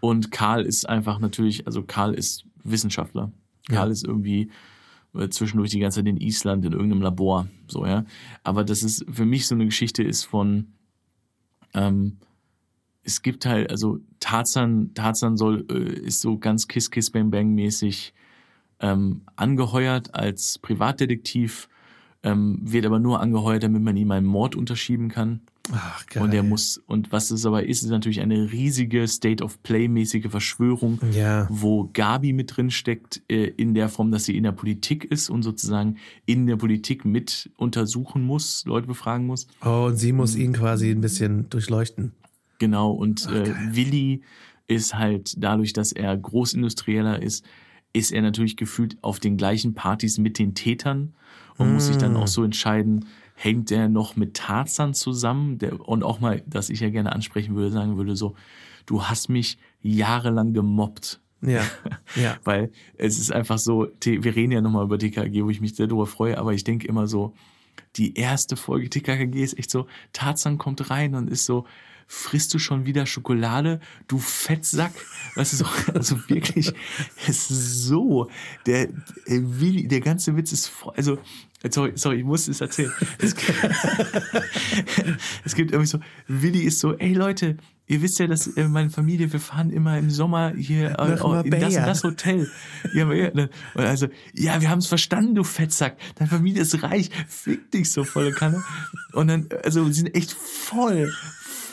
Und Karl ist einfach natürlich, also Karl ist Wissenschaftler. Karl ja. ist irgendwie äh, zwischendurch die ganze Zeit in Island in irgendeinem Labor, so ja. Aber das ist für mich so eine Geschichte ist von ähm, es gibt halt also Tarzan Tarzan soll äh, ist so ganz Kiss Kiss Bang Bang mäßig ähm, angeheuert als Privatdetektiv, ähm, wird aber nur angeheuert, damit man ihm einen Mord unterschieben kann. Ach, geil. Und er muss, und was es aber ist, ist natürlich eine riesige State of Play-mäßige Verschwörung, ja. wo Gabi mit drin steckt, äh, in der Form, dass sie in der Politik ist und sozusagen in der Politik mit untersuchen muss, Leute befragen muss. Oh, und sie muss ihn quasi ein bisschen durchleuchten. Genau, und Ach, äh, Willi ist halt dadurch, dass er Großindustrieller ist, ist er natürlich gefühlt auf den gleichen Partys mit den Tätern und mm. muss sich dann auch so entscheiden, hängt der noch mit Tarzan zusammen? Der, und auch mal, dass ich ja gerne ansprechen würde, sagen würde so, du hast mich jahrelang gemobbt. Ja, ja. Weil es ist einfach so, wir reden ja nochmal über TKG, wo ich mich sehr darüber freue, aber ich denke immer so, die erste Folge TKKG ist echt so, Tarzan kommt rein und ist so, frisst du schon wieder Schokolade, du Fettsack? Weißt du, so, also wirklich, es ist so, der, der ganze Witz ist voll, also, sorry, sorry, ich muss es erzählen. Es, es gibt irgendwie so, Willi ist so, ey Leute, ihr wisst ja, dass äh, meine Familie, wir fahren immer im Sommer hier äh, in das und das Hotel. Ja, ne? und also, ja, wir haben es verstanden, du Fettsack. Deine Familie ist reich, fick dich so volle Kanne. Und dann, also, sie sind echt voll,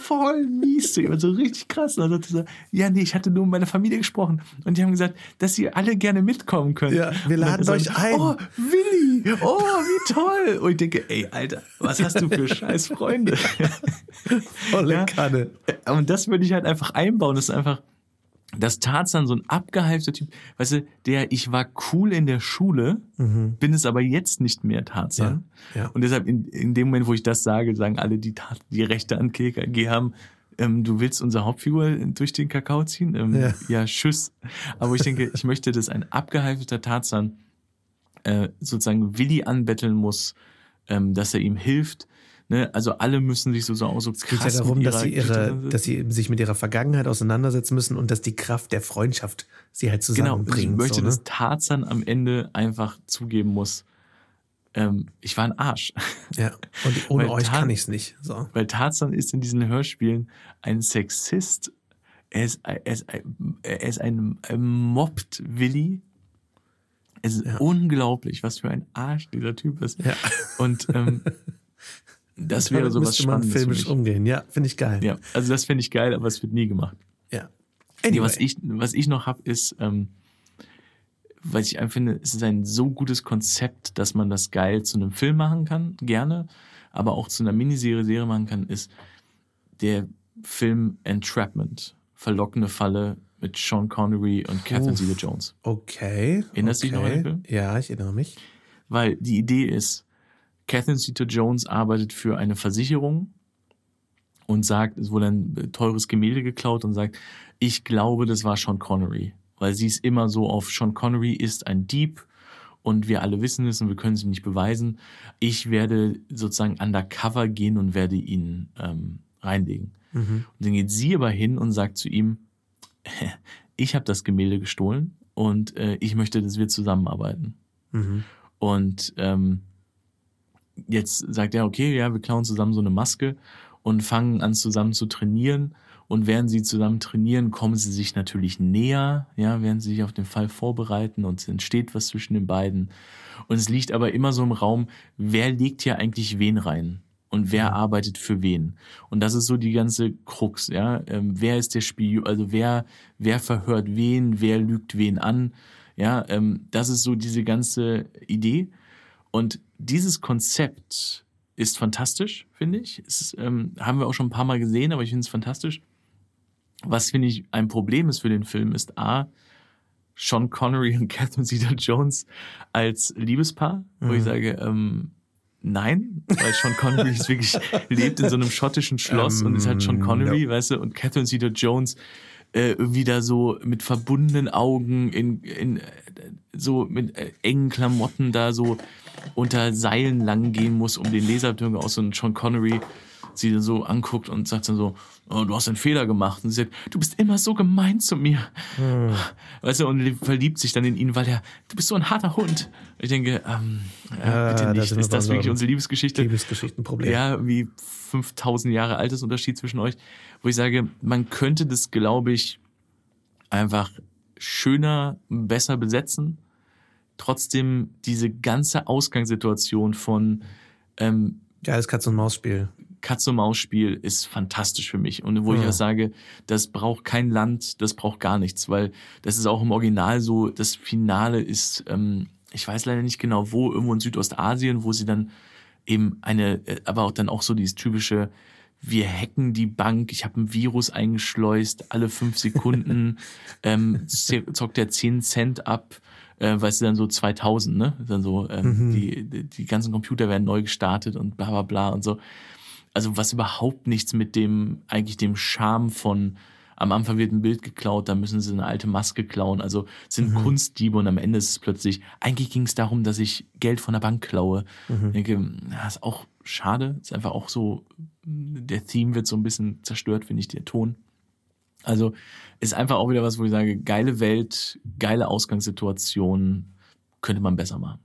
voll mies zu ihm, also richtig krass. Und dann sagte ja, nee, ich hatte nur mit meiner Familie gesprochen und die haben gesagt, dass ihr alle gerne mitkommen könnt. Ja, wir laden euch so, ein. Oh, Willi, oh, wie toll. Und ich denke, ey, Alter, was hast du für scheiß Freunde? Volle ja? Kanne. Und das würde ich halt einfach einbauen, das ist einfach, dass Tarzan so ein abgehalfter Typ, weißt du, der ich war cool in der Schule, mhm. bin es aber jetzt nicht mehr Tarzan. Ja, ja. Und deshalb in, in dem Moment, wo ich das sage, sagen alle, die, die Rechte an KKG haben, ähm, du willst unsere Hauptfigur durch den Kakao ziehen? Ähm, ja. ja, tschüss. Aber ich denke, ich möchte, dass ein abgehalfter Tarzan äh, sozusagen Willi anbetteln muss, ähm, dass er ihm hilft, Ne? Also alle müssen sich so, so so Es geht ja darum, dass sie, ihre, dass sie sich mit ihrer Vergangenheit auseinandersetzen müssen und dass die Kraft der Freundschaft sie halt zusammenbringt. Genau, ich möchte, so, ne? dass Tarzan am Ende einfach zugeben muss, ähm, ich war ein Arsch. Ja, und ohne euch kann ich's nicht. So. Weil Tarzan ist in diesen Hörspielen ein Sexist. Er ist, er ist, er ist ein, ein mobbt Willi. Es ist ja. unglaublich, was für ein Arsch dieser Typ ist. Ja. Und ähm, Das wäre so was Spannendes. man filmisch umgehen. Ja, finde ich geil. Ja, also das finde ich geil, aber es wird nie gemacht. Ja. Anyway. was ich, was ich noch habe, ist, ähm, weil ich einfach finde, es ist ein so gutes Konzept, dass man das geil zu einem Film machen kann, gerne, aber auch zu einer Miniserie, Serie machen kann, ist der Film Entrapment. Verlockende Falle mit Sean Connery und Catherine Zeta-Jones. Okay. Erinnerst okay. du dich noch an den Film? Ja, ich erinnere mich. Weil die Idee ist, Catherine Zeta-Jones arbeitet für eine Versicherung und sagt, es wurde ein teures Gemälde geklaut und sagt, ich glaube, das war Sean Connery. Weil sie ist immer so auf, Sean Connery ist ein Dieb und wir alle wissen es und wir können es ihm nicht beweisen. Ich werde sozusagen undercover gehen und werde ihn ähm, reinlegen. Mhm. Und dann geht sie aber hin und sagt zu ihm, ich habe das Gemälde gestohlen und äh, ich möchte, dass wir zusammenarbeiten. Mhm. Und ähm, jetzt sagt er, okay, ja, wir klauen zusammen so eine Maske und fangen an zusammen zu trainieren. Und während sie zusammen trainieren, kommen sie sich natürlich näher, ja, während sie sich auf den Fall vorbereiten und es entsteht was zwischen den beiden. Und es liegt aber immer so im Raum, wer legt hier eigentlich wen rein? Und wer mhm. arbeitet für wen? Und das ist so die ganze Krux, ja. Ähm, wer ist der Spiel, also wer, wer verhört wen, wer lügt wen an? Ja, ähm, das ist so diese ganze Idee. Und dieses Konzept ist fantastisch, finde ich. Es ähm, haben wir auch schon ein paar Mal gesehen, aber ich finde es fantastisch. Was, finde ich, ein Problem ist für den Film, ist A, Sean Connery und Catherine Zeta-Jones als Liebespaar, wo mhm. ich sage, ähm, nein, weil Sean Connery ist wirklich, lebt in so einem schottischen Schloss um, und ist halt Sean ähm, Connery, no. weißt du, und Catherine Zeta-Jones äh, irgendwie da so mit verbundenen Augen in, in so mit äh, engen Klamotten da so unter Seilen lang gehen muss, um den Lasertönger aus und Sean Connery sie dann so anguckt und sagt dann so, oh, du hast einen Fehler gemacht. Und sie sagt, du bist immer so gemein zu mir. Hm. Weißt du, und verliebt sich dann in ihn, weil er, du bist so ein harter Hund. Ich denke, ähm, ja, bitte nicht. Ist das wirklich unsere Liebesgeschichte? Liebesgeschichtenproblem. Ja, wie 5000 Jahre altes Unterschied zwischen euch. Wo ich sage, man könnte das, glaube ich, einfach schöner, besser besetzen trotzdem diese ganze Ausgangssituation von ähm, Geiles Katz-und-Maus-Spiel. Katz-und-Maus-Spiel ist fantastisch für mich. Und wo ja. ich auch sage, das braucht kein Land, das braucht gar nichts, weil das ist auch im Original so, das Finale ist, ähm, ich weiß leider nicht genau wo, irgendwo in Südostasien, wo sie dann eben eine, äh, aber auch dann auch so dieses typische, wir hacken die Bank, ich habe ein Virus eingeschleust, alle fünf Sekunden ähm, zockt der 10 Cent ab äh, weißt du, dann so 2000, ne? Dann so, ähm, mhm. die, die ganzen Computer werden neu gestartet und bla bla bla und so. Also was überhaupt nichts mit dem, eigentlich dem Charme von am Anfang wird ein Bild geklaut, dann müssen sie eine alte Maske klauen. Also es sind Kunstdiebe und am Ende ist es plötzlich, eigentlich ging es darum, dass ich Geld von der Bank klaue. Ich denke, das ist auch schade. Ist einfach auch so, der Theme wird so ein bisschen zerstört, finde ich, der Ton. Also ist einfach auch wieder was, wo ich sage, geile Welt, geile Ausgangssituation, könnte man besser machen.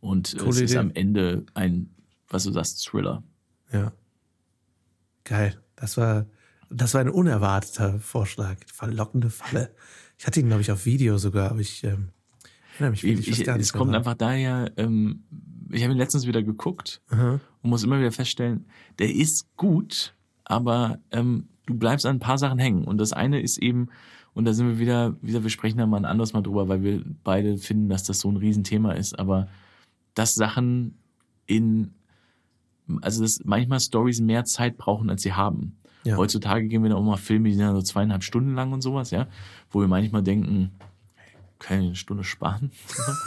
Und Coole es ist Idee. am Ende ein, was du sagst, Thriller. Ja. Geil. Das war, das war ein unerwarteter Vorschlag. Verlockende Falle. Ich hatte ihn, glaube ich, auf Video sogar, aber ich ähm, wirklich Ich, nicht es kommt einfach daher, ähm, ich habe ihn letztens wieder geguckt dran. und muss immer wieder feststellen, der ist gut, aber ähm, du bleibst an ein paar Sachen hängen. Und das eine ist eben, und da sind wir wieder, wieder wir sprechen da mal ein anderes Mal drüber, weil wir beide finden, dass das so ein Riesenthema ist, aber dass Sachen in, also dass manchmal Stories mehr Zeit brauchen, als sie haben. Ja. Heutzutage gehen wir da auch mal Filme, die sind ja so zweieinhalb Stunden lang und sowas, ja, wo wir manchmal denken, können wir eine Stunde sparen?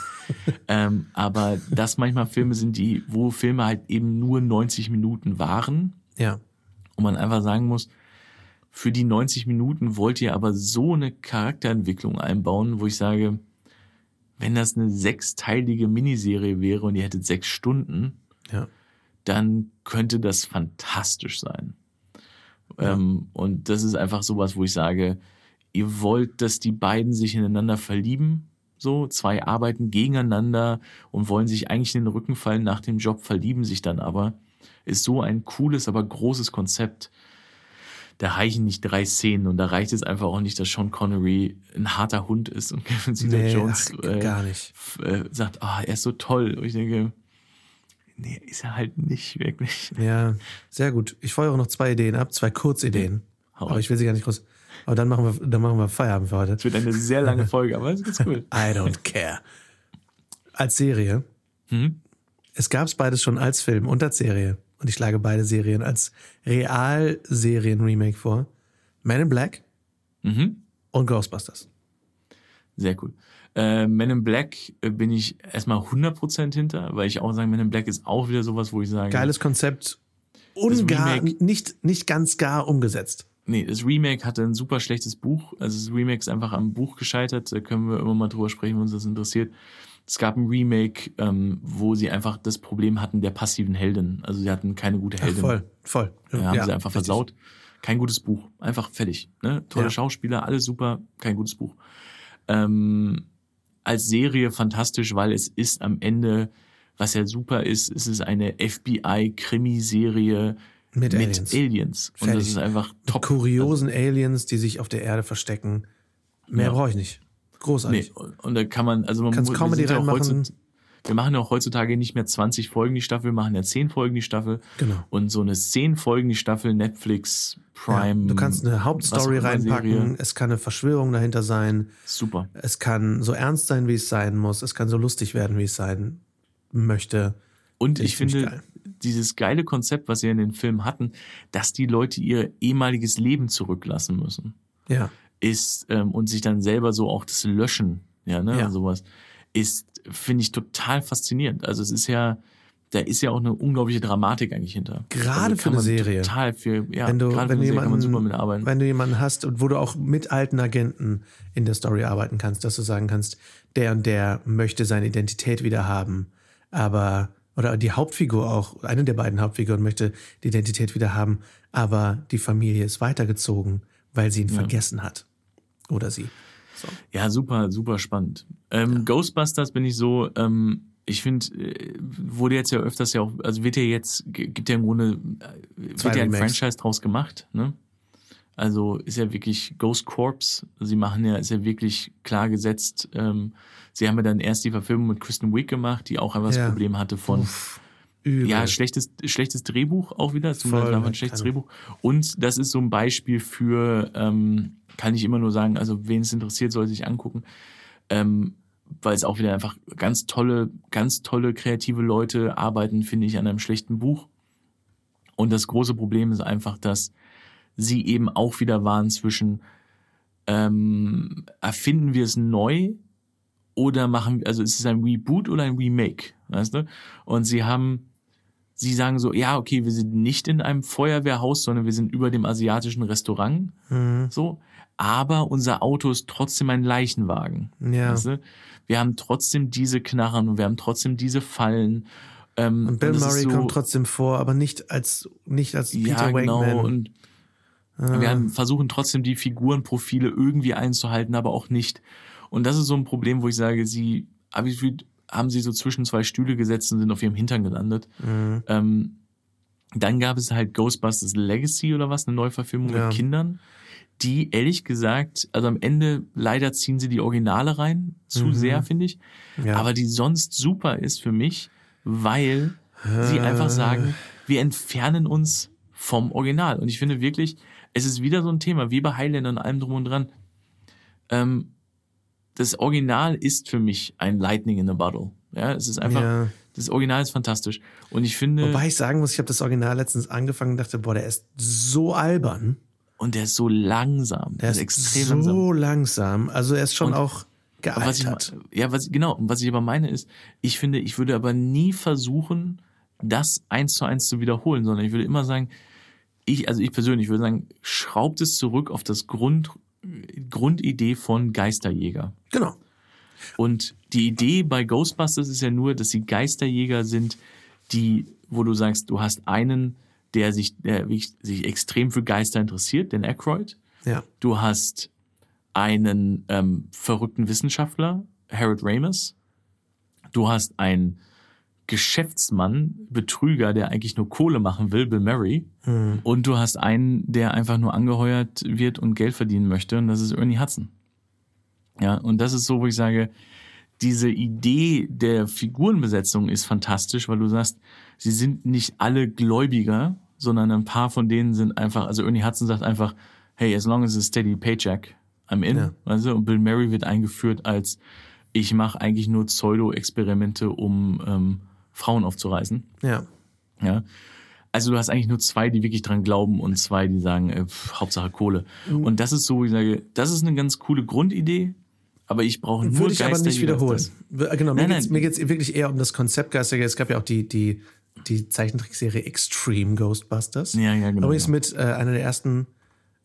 ähm, aber dass manchmal Filme sind, die, wo Filme halt eben nur 90 Minuten waren Ja. und man einfach sagen muss, für die 90 Minuten wollt ihr aber so eine Charakterentwicklung einbauen, wo ich sage, wenn das eine sechsteilige Miniserie wäre und ihr hättet sechs Stunden, Ja. dann könnte das fantastisch sein. Ähm, und das ist einfach sowas, wo ich sage, ihr wollt, dass die beiden sich ineinander verlieben, so, zwei arbeiten gegeneinander und wollen sich eigentlich in den Rücken fallen nach dem Job, verlieben sich dann aber. Ist so ein cooles, aber großes Konzept. Da reichen nicht drei Szenen und da reicht es einfach auch nicht, dass Sean Connery ein harter Hund ist und Kevin Zeta Nee, Jones ach, äh, gar nicht. äh, sagt, ah, er ist so toll. Und ich denke, nee, ist er halt nicht wirklich. Ja, sehr gut. Ich feuere noch zwei Ideen ab, zwei Kurzideen. Hau Aber ich will sie gar nicht groß. Aber dann machen wir, dann machen wir Feierabend für heute. Es wird eine sehr lange Folge, aber es ist ganz cool. I don't care. Als Serie. Mhm. Es gab es beides schon als Film und als Serie. Und ich schlage beide Serien als Realserien-Remake vor. Man in Black Mhm. und Ghostbusters. Sehr cool. Äh, Men in Black äh, bin ich erstmal 100% hinter, weil ich auch sage, Men in Black ist auch wieder sowas, wo ich sage, Geiles Konzept. Ungar, nicht, nicht ganz gar umgesetzt. Nee, das Remake hatte ein super schlechtes Buch. Also das Remake ist einfach am Buch gescheitert. Da können wir immer mal drüber sprechen, wenn uns das interessiert. Es gab ein Remake, ähm, wo sie einfach das Problem hatten der passiven Heldin. Also sie hatten keine gute Ach, Heldin. voll, voll. Ja, haben sie einfach richtig. versaut. Kein gutes Buch. Einfach fertig. Ne? Tolle Ja. Schauspieler, alles super, kein gutes Buch. Ähm, als Serie fantastisch, weil es ist am Ende, was ja super ist, es ist eine FBI-Krimiserie Mit mit Aliens. Aliens. Und Fertig. das ist einfach top. kuriosen Aliens, die sich auf der Erde verstecken. Mehr Ja. brauche ich nicht. Nee, Großartig. und und da kann man, also man Kannst muss, Comedy ja auch reinmachen. wir machen ja auch heutzutage nicht mehr 20 Folgen die Staffel, wir machen ja 10 Folgen die Staffel. Genau. Und so eine 10 Folgen die Staffel, Netflix, Prime. Ja, du kannst eine Hauptstory reinpacken, Serie. es kann eine Verschwörung dahinter sein, Super. es kann so ernst sein, wie es sein muss, es kann so lustig werden, wie es sein möchte. Und ich ich finde. Dieses geile Konzept, was sie in den Filmen hatten, dass die Leute ihr ehemaliges Leben zurücklassen müssen, Ja, ist ähm, und sich dann selber so auch das Löschen, ja, ne, Ja. und sowas, ist, finde ich total faszinierend. Also es ist ja, da ist ja auch eine unglaubliche Dramatik eigentlich hinter. Gerade also für eine Serie. Total für, ja, wenn du, wenn du jemanden, mitarbeiten. wenn du jemanden hast, und wo du auch mit alten Agenten in der Story arbeiten kannst, dass du sagen kannst, der und der möchte seine Identität wieder haben, aber oder die Hauptfigur auch, eine der beiden Hauptfiguren möchte die Identität wieder haben, aber die Familie ist weitergezogen, weil sie ihn vergessen hat. Oder sie. So. Ja, super, super spannend. Ähm, Ghostbusters bin ich so, ähm, ich finde, äh, wurde jetzt ja öfters ja auch, also wird ja jetzt, gibt ja im Grunde, äh, Zwei wird ja ein Remakes. Franchise draus gemacht, ne? Also ist ja wirklich Ghost Corps. Sie machen ja, ist ja wirklich klar gesetzt. Ähm, sie haben ja dann erst die Verfilmung mit Kristen Wiig gemacht, die auch einfach Ja. das Problem hatte von, Übel. ja, schlechtes, schlechtes Drehbuch auch wieder, Voll, einfach ein schlechtes Drehbuch. Und das ist so ein Beispiel für, ähm, kann ich immer nur sagen, also wen es interessiert, soll sich angucken, ähm, weil es auch wieder einfach ganz tolle, ganz tolle kreative Leute arbeiten, finde ich, an einem schlechten Buch. Und das große Problem ist einfach, dass sie eben auch wieder waren zwischen, ähm, erfinden wir es neu oder machen, also ist es ein Reboot oder ein Remake, weißt du? Und sie haben, sie sagen so, ja, okay, wir sind nicht in einem Feuerwehrhaus, sondern wir sind über dem asiatischen Restaurant. Mhm. So. Aber unser Auto ist trotzdem ein Leichenwagen. Ja. Weißt du? Wir haben trotzdem diese Knarren und wir haben trotzdem diese Fallen. Ähm, Und Bill ist Murray so- kommt trotzdem vor, aber nicht als, nicht als Peter ja, genau. Wakeman. Und Ah. wir haben, versuchen trotzdem die Figurenprofile irgendwie einzuhalten, aber auch nicht. Und das ist so ein Problem, wo ich sage, sie haben sie so zwischen zwei Stühle gesetzt und sind auf ihrem Hintern gelandet. Mhm. Ähm, dann gab es halt Ghostbusters Legacy oder was, eine Neuverfilmung Ja. mit Kindern, die ehrlich gesagt, also am Ende leider ziehen sie die Originale rein, zu Mhm. sehr, finde ich, Ja. aber die sonst super ist für mich, weil sie Äh. einfach sagen, wir entfernen uns vom Original. Und ich finde wirklich, es ist wieder so ein Thema, wie bei Highlander und allem drum und dran. Ähm, das Original ist für mich ein Lightning in a Bottle. Ja, es ist einfach, Ja. das Original ist fantastisch. Und ich finde, Wobei ich sagen muss, ich habe das Original letztens angefangen und dachte, boah, der ist so albern. und der ist so langsam. Der ist extrem so langsam. langsam. Also er ist schon Und- auch was ich, gealtert. ja, was, genau. Und was ich aber meine ist, ich finde, ich würde aber nie versuchen, das eins zu eins zu wiederholen, sondern ich würde immer sagen, ich, also ich persönlich würde sagen, schraubt es zurück auf das Grund, Grundidee von Geisterjäger. Genau. Und die Idee bei Ghostbusters ist ja nur, dass sie Geisterjäger sind, die, wo du sagst, du hast einen, der sich, der sich extrem für Geister interessiert, den Aykroyd. Ja. Du hast einen ähm, verrückten Wissenschaftler, Harold Ramis. Du hast einen Geschäftsmann, Betrüger, der eigentlich nur Kohle machen will, Bill Murray. Hm. Und du hast einen, der einfach nur angeheuert wird und Geld verdienen möchte, und das ist Ernie Hudson. Ja, und das ist so, wo ich sage, diese Idee der Figurenbesetzung ist fantastisch, weil du sagst, sie sind nicht alle Gläubiger, sondern ein paar von denen sind einfach, also Ernie Hudson sagt einfach, hey, as long as it's a steady paycheck, I'm in. Ja. Weißt du? Und Bill Murray wird eingeführt als, ich mache eigentlich nur Pseudo-Experimente, um ähm, Frauen aufzureißen. Ja. Ja. Also du hast eigentlich nur zwei, die wirklich dran glauben und zwei, die sagen, äh, pf, Hauptsache Kohle. Mhm. Und das ist so, wo ich sage, das ist eine ganz coole Grundidee, aber ich brauche nur Würde ich aber nicht wiederholen. W- Genau, mir mir geht's wirklich eher um das Konzept Geisterjäger. Es gab ja auch die, die, die Zeichentrickserie Extreme Ghostbusters. Ja, ja, genau. Übrigens mit äh, einer der ersten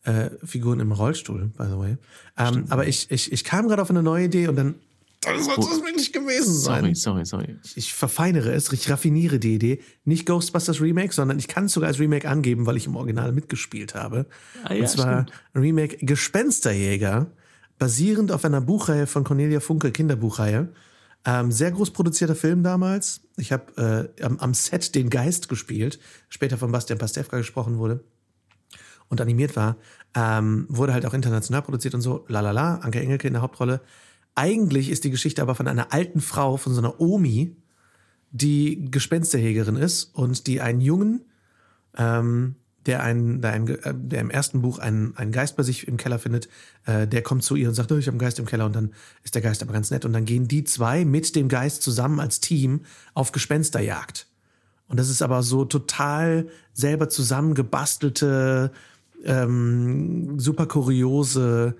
äh, Figuren im Rollstuhl, by the way. Ähm, aber ich, ich, ich kam gerade auf eine neue Idee und dann das sollte es wirklich gewesen sein. Sorry, sorry, sorry. Ich verfeinere es, ich raffiniere die Idee. Nicht Ghostbusters Remake, sondern ich kann es sogar als Remake angeben, weil ich im Original mitgespielt habe. Ah, ja, und zwar stimmt. Remake Gespensterjäger, basierend auf einer Buchreihe von Cornelia Funke, Kinderbuchreihe. Ähm, sehr groß produzierter Film damals. Ich habe äh, am, am Set den Geist gespielt, später von Bastian Pastewka gesprochen wurde und animiert war. Ähm, wurde halt auch international produziert und so. Lalala, Anke Engelke in der Hauptrolle. Eigentlich ist die Geschichte aber von einer alten Frau, von so einer Omi, die Gespensterjägerin ist und die einen Jungen, ähm, der, einen, der, einen, äh, der im ersten Buch einen, einen Geist bei sich im Keller findet, äh, der kommt zu ihr und sagt, oh, ich habe einen Geist im Keller und dann ist der Geist aber ganz nett und dann gehen die zwei mit dem Geist zusammen als Team auf Gespensterjagd. Und das ist aber so total selber zusammengebastelte, ähm, super kuriose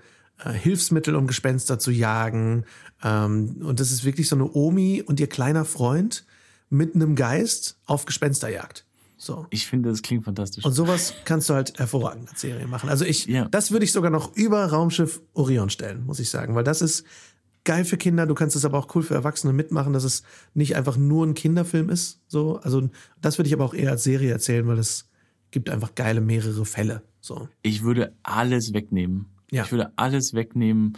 Hilfsmittel, um Gespenster zu jagen. Ähm, und das ist wirklich so eine Omi und ihr kleiner Freund mit einem Geist auf Gespensterjagd. So. Ich finde, das klingt fantastisch. Und sowas kannst du halt hervorragend als Serie machen. Also ich, Ja. das würde ich sogar noch über Raumschiff Orion stellen, muss ich sagen, weil das ist geil für Kinder. Du kannst es aber auch cool für Erwachsene mitmachen, dass es nicht einfach nur ein Kinderfilm ist. So, also das würde ich aber auch eher als Serie erzählen, weil es gibt einfach geile mehrere Fälle. So. Ich würde alles wegnehmen. Ja. Ich würde alles wegnehmen.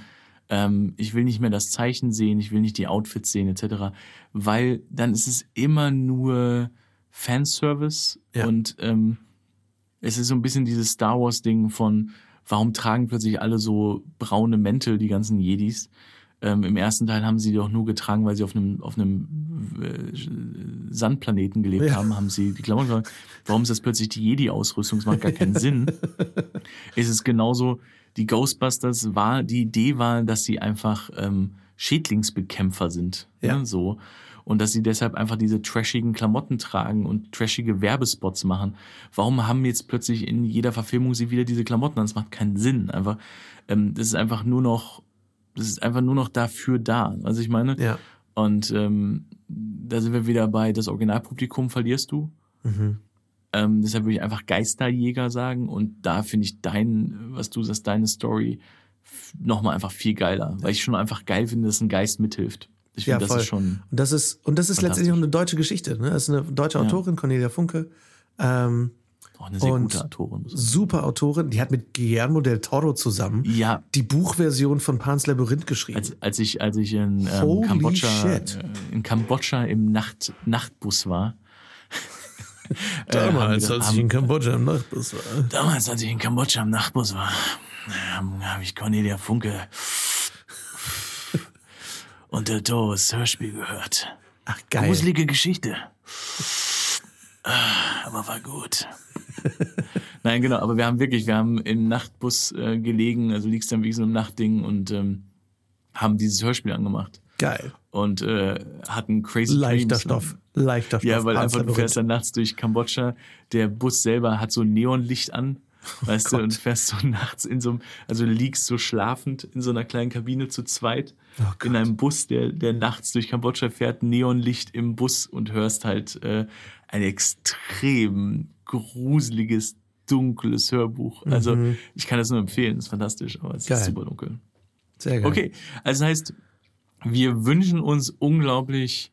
Ähm, ich will nicht mehr das Zeichen sehen, ich will nicht die Outfits sehen, etc. Weil dann ist es immer nur Fanservice Ja. und ähm, es ist so ein bisschen dieses Star Wars-Ding von, warum tragen plötzlich alle so braune Mäntel, die ganzen Jedis? Ähm, Im ersten Teil haben sie die doch nur getragen, weil sie auf einem, auf einem äh, Sandplaneten gelebt Ja. haben, haben sie die Klamotten getragen. Warum ist das plötzlich die Jedi-Ausrüstung? Das macht gar keinen Sinn. ist es genauso, die Ghostbusters war, die Idee war, dass sie einfach ähm, Schädlingsbekämpfer sind. Ja. Ne, so. Und dass sie deshalb einfach diese trashigen Klamotten tragen und trashige Werbespots machen. Warum haben jetzt plötzlich in jeder Verfilmung sie wieder diese Klamotten an? Das macht keinen Sinn. Einfach, ähm, das ist einfach nur noch, das ist einfach nur noch dafür da. Also ich meine, Ja. und ähm, da sind wir wieder bei, das Originalpublikum verlierst du. Ähm, deshalb würde ich einfach Geisterjäger sagen. Und da finde ich dein, was du sagst, deine Story nochmal einfach viel geiler. Weil ich schon einfach geil finde, dass ein Geist mithilft. Ich finde, das ist schon. Und das ist, und das ist letztendlich auch eine deutsche Geschichte. Ne? Das ist eine deutsche Autorin, Cornelia Funke. Ähm, Auch eine sehr und gute Autorin. super Autorin. Die hat mit Guillermo del Toro zusammen Ja, die Buchversion von Pans Labyrinth geschrieben. als, als ich, als ich in ähm, Kambodscha, shit. äh, in Kambodscha im Nacht, Nachtbus war. Äh, Damals, wir- als ich in Kambodscha im Nachtbus war. Damals, als ich in Kambodscha im Nachtbus war, ähm, habe ich Cornelia Funke und Del Toros Hörspiel gehört. Ach, geil. Gruselige Geschichte. Aber war gut. Nein, genau, aber wir haben wirklich, wir haben im Nachtbus äh, gelegen, also liegst dann wie so im Nachtding und ähm, haben dieses Hörspiel angemacht Geil. und äh, hatten crazy Leichter Dreams. Stoff. Leichter Stoff. Ja, weil Pans einfach du fährst dann nachts durch Kambodscha, der Bus selber hat so ein Neonlicht an, weißt du, Gott. und fährst so nachts in so einem, also du liegst so schlafend in so einer kleinen Kabine zu zweit Oh in einem Bus, der, der nachts durch Kambodscha fährt, Neonlicht im Bus und hörst halt äh, ein extrem gruseliges, dunkles Hörbuch. Also ich kann das nur empfehlen, ist fantastisch, aber es Mhm. Geil. ist super dunkel. Sehr geil. Okay, also das heißt, wir wünschen uns unglaublich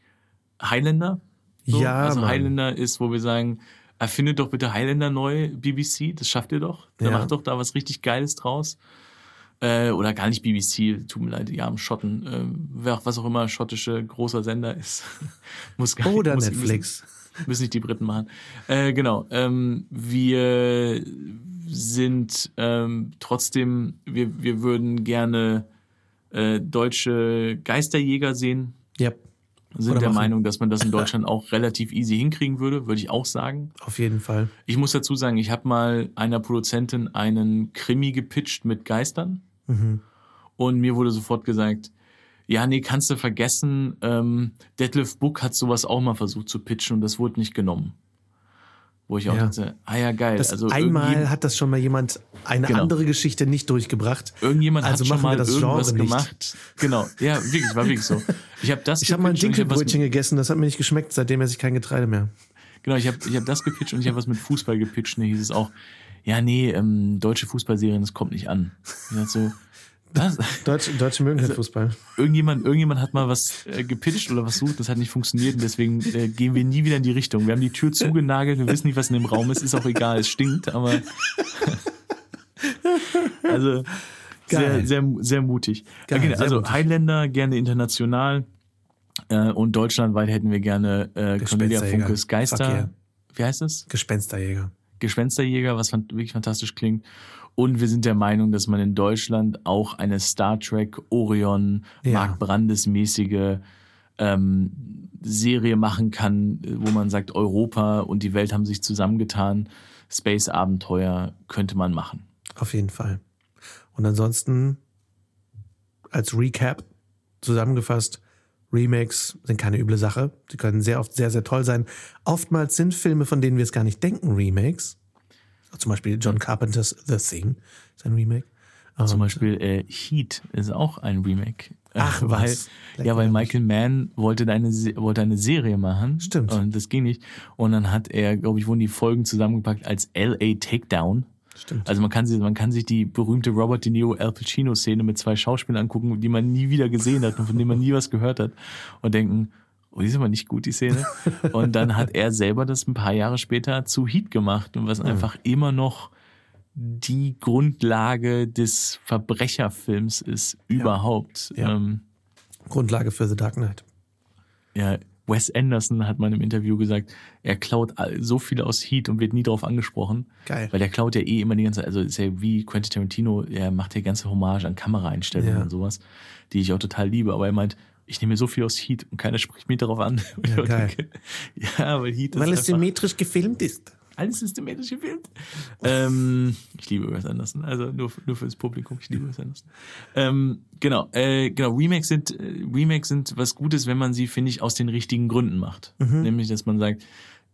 Highlander. Ja, Also Mann. Highlander ist, wo wir sagen, erfindet doch bitte Highlander neu, BBC, das schafft ihr doch. Da Ja. macht doch da was richtig Geiles draus. Äh, oder gar nicht BBC, tut mir leid, die armen Schotten, äh, wer- was auch immer schottische großer Sender ist. muss gar Oder muss, Netflix. Müssen, müssen nicht die Briten machen. Äh, genau, ähm, wir sind ähm, trotzdem, wir, wir würden gerne äh, deutsche Geisterjäger sehen. Ja, Sind Oder der machen. Meinung, dass man das in Deutschland auch relativ easy hinkriegen würde, würde ich auch sagen. auf jeden Fall. Ich muss dazu sagen, ich habe mal einer Produzentin einen Krimi gepitcht mit Geistern Mhm. und mir wurde sofort gesagt, ja, nee, kannst du vergessen, ähm, Detlef Book hat sowas auch mal versucht zu pitchen und das wurde nicht genommen. Wo ich auch Ja. dachte, ah ja, geil. Das also einmal hat das schon mal jemand eine Genau. andere Geschichte nicht durchgebracht. Irgendjemand Also hat schon mal das irgendwas Genre nicht. gemacht. Genau, ja, wirklich, war wirklich so. Ich habe das Ich habe mal ein Dinkelbrötchen gegessen, das hat mir nicht geschmeckt, seitdem esse ich kein Getreide mehr. Genau, ich habe ich hab das gepitcht und ich habe was mit Fußball gepitcht. Und da hieß es auch, ja, nee, ähm, deutsche Fußballserien, das kommt nicht an. Ich dachte so, was? Deutsche, Deutsche mögen keinen Fußball. Irgendjemand, irgendjemand hat mal was äh, gepitcht oder was sucht, das hat nicht funktioniert und deswegen äh, gehen wir nie wieder in die Richtung. Wir haben die Tür zugenagelt, wir wissen nicht, was in dem Raum ist, ist auch egal, es stinkt, aber also sehr, Geil. sehr, sehr mutig. Geil, okay, sehr also mutig. Highlander gerne international äh, und deutschlandweit hätten wir gerne äh, Cornelia. Funkes Geister. Wie heißt es? Gespensterjäger. Gespensterjäger, was wirklich fantastisch klingt. Und wir sind der Meinung, dass man in Deutschland auch eine Star Trek, Orion, Ja. Mark Brandes mäßige ähm, Serie machen kann, wo man sagt, Europa und die Welt haben sich zusammengetan. Space-Abenteuer könnte man machen. Auf jeden Fall. Und ansonsten als Recap zusammengefasst, Remakes sind keine üble Sache. Sie können sehr oft sehr, sehr toll sein. Oftmals sind Filme, von denen wir es gar nicht denken, Remakes. Zum Beispiel John Carpenters The Thing ist ein Remake. Zum Beispiel äh, Heat ist auch ein Remake. Äh, Ach, weil, was? Ja, weil Michael Mann wollte eine, wollte eine Serie machen. Stimmt. Und das ging nicht. Und dann hat er, glaube ich, wurden die Folgen zusammengepackt als LA Takedown. Stimmt. Also man kann, sich, man kann sich die berühmte Robert De Niro Al Pacino Szene mit zwei Schauspielern angucken, die man nie wieder gesehen hat und von denen man nie was gehört hat und denken, oh, die ist aber nicht gut, die Szene. Und dann hat er selber das ein paar Jahre später zu Heat gemacht und was einfach immer noch die Grundlage des Verbrecherfilms ist überhaupt. Ja. Ähm, Grundlage für The Dark Knight. ja, Wes Anderson hat mal in einem Interview gesagt, er klaut so viel aus Heat und wird nie darauf angesprochen. Geil. Weil der klaut ja eh immer die ganze Zeit, also ist ja wie Quentin Tarantino, er macht ja ganze Hommage an Kameraeinstellungen Ja. und sowas, die ich auch total liebe. Aber er meint, ich nehme mir so viel aus Heat und keiner spricht mich darauf an. Ja, geil. ja, weil Heat ist Weil es symmetrisch gefilmt ist. alles systematisch gefilmt. Ähm, ich liebe Wes Anderson, also nur, nur fürs Publikum, ich liebe Wes Anderson. Ähm, genau, äh, genau, Remakes sind, äh, Remakes sind was Gutes, wenn man sie, finde ich, aus den richtigen Gründen macht. Nämlich, dass man sagt,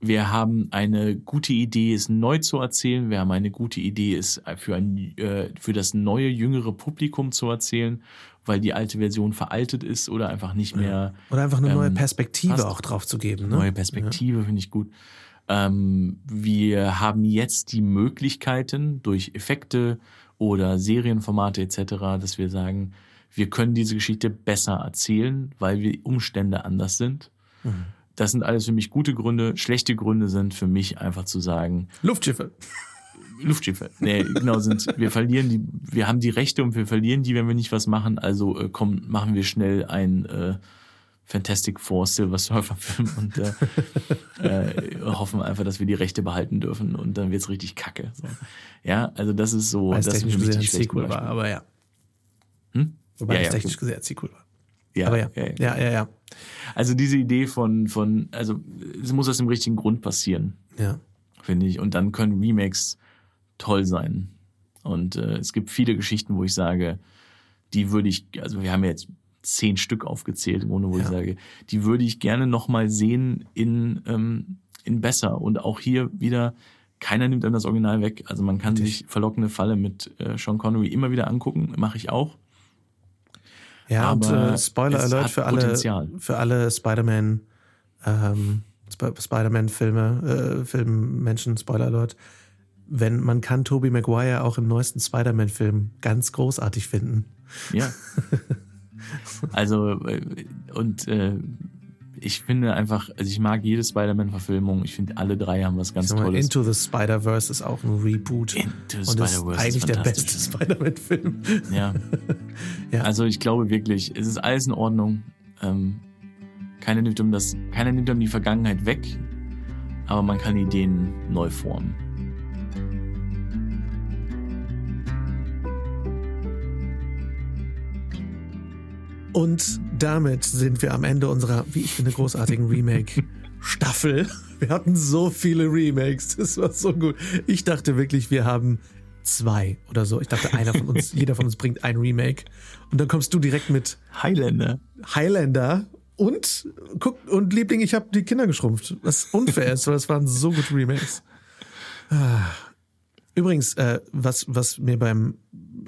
wir haben eine gute Idee, es neu zu erzählen. Wir haben eine gute Idee, es für, ein, äh, für das neue, jüngere Publikum zu erzählen, weil die alte Version veraltet ist oder einfach nicht mehr Oder einfach eine neue Ähm, Perspektive passt. auch drauf zu geben. Ne? neue Perspektive, finde ich gut. Ähm, wir haben jetzt die Möglichkeiten durch Effekte oder Serienformate etc., dass wir sagen, wir können diese Geschichte besser erzählen, weil die Umstände anders sind. Mhm. Das sind alles für mich gute Gründe. Schlechte Gründe sind für mich einfach zu sagen. Luftschiffe. Luftschiffe. Nee, genau, sind, wir verlieren die, wir haben die Rechte und wir verlieren die, wenn wir nicht was machen. Also äh, komm, machen wir schnell ein äh, Fantastic Four Silver Surfer Film und äh, äh, hoffen einfach, dass wir die Rechte behalten dürfen und dann wird's richtig kacke. So. Ja, also das ist so, Weil es das ist technisch für mich die Sequel war, aber ja. Hm? Wobei Ja, es ja, technisch gesehen ein Sequel war. Ja, aber ja. ja, ja. Ja, ja. Also diese Idee von, von, also es muss aus dem richtigen Grund passieren, Ja. finde ich. Und dann können Remakes toll sein. Und äh, es gibt viele Geschichten, wo ich sage, die würde ich, also wir haben ja jetzt zehn Stück aufgezählt, im Grunde, wo ich Ja. sage, die würde ich gerne nochmal sehen in, ähm, in besser. Und auch hier wieder, keiner nimmt einem das Original weg. Also man kann Richtig. sich verlockende Falle mit äh, Sean Connery immer wieder angucken, mache ich auch. Ja, und Aber äh, Spoiler Alert für alle, Potenzial. für alle Spider-Man, ähm, Sp Spider-Man-Filme, äh, Filmmenschen, Spoiler Alert. Wenn man kann Tobey Maguire auch im neuesten Spider-Man-Film ganz großartig finden. Ja. also, äh, und äh, ich finde einfach, also ich mag jede Spider-Man-Verfilmung. Ich finde, alle drei haben was ganz sag mal, Tolles. Into the Spider-Verse ist auch ein Reboot. Into the ist Spider-Verse ist eigentlich der fantastisch. beste Spider-Man-Film. Ja. Ja. Also ich glaube wirklich, es ist alles in Ordnung. Ähm, keiner nimmt um das, keiner nimmt um die Vergangenheit weg, aber man kann Ideen neu formen. Und damit sind wir am Ende unserer, wie ich finde, großartigen Remake-Staffel. Wir hatten so viele Remakes, das war so gut. Ich dachte wirklich, wir haben zwei oder so. Ich dachte, einer von uns, jeder von uns bringt ein Remake. Und dann kommst du direkt mit Highlander. Highlander und guck und Liebling, ich habe die Kinder geschrumpft. Was unfair ist, weil es waren so gute Remakes. Ah. Übrigens, äh, was, was mir beim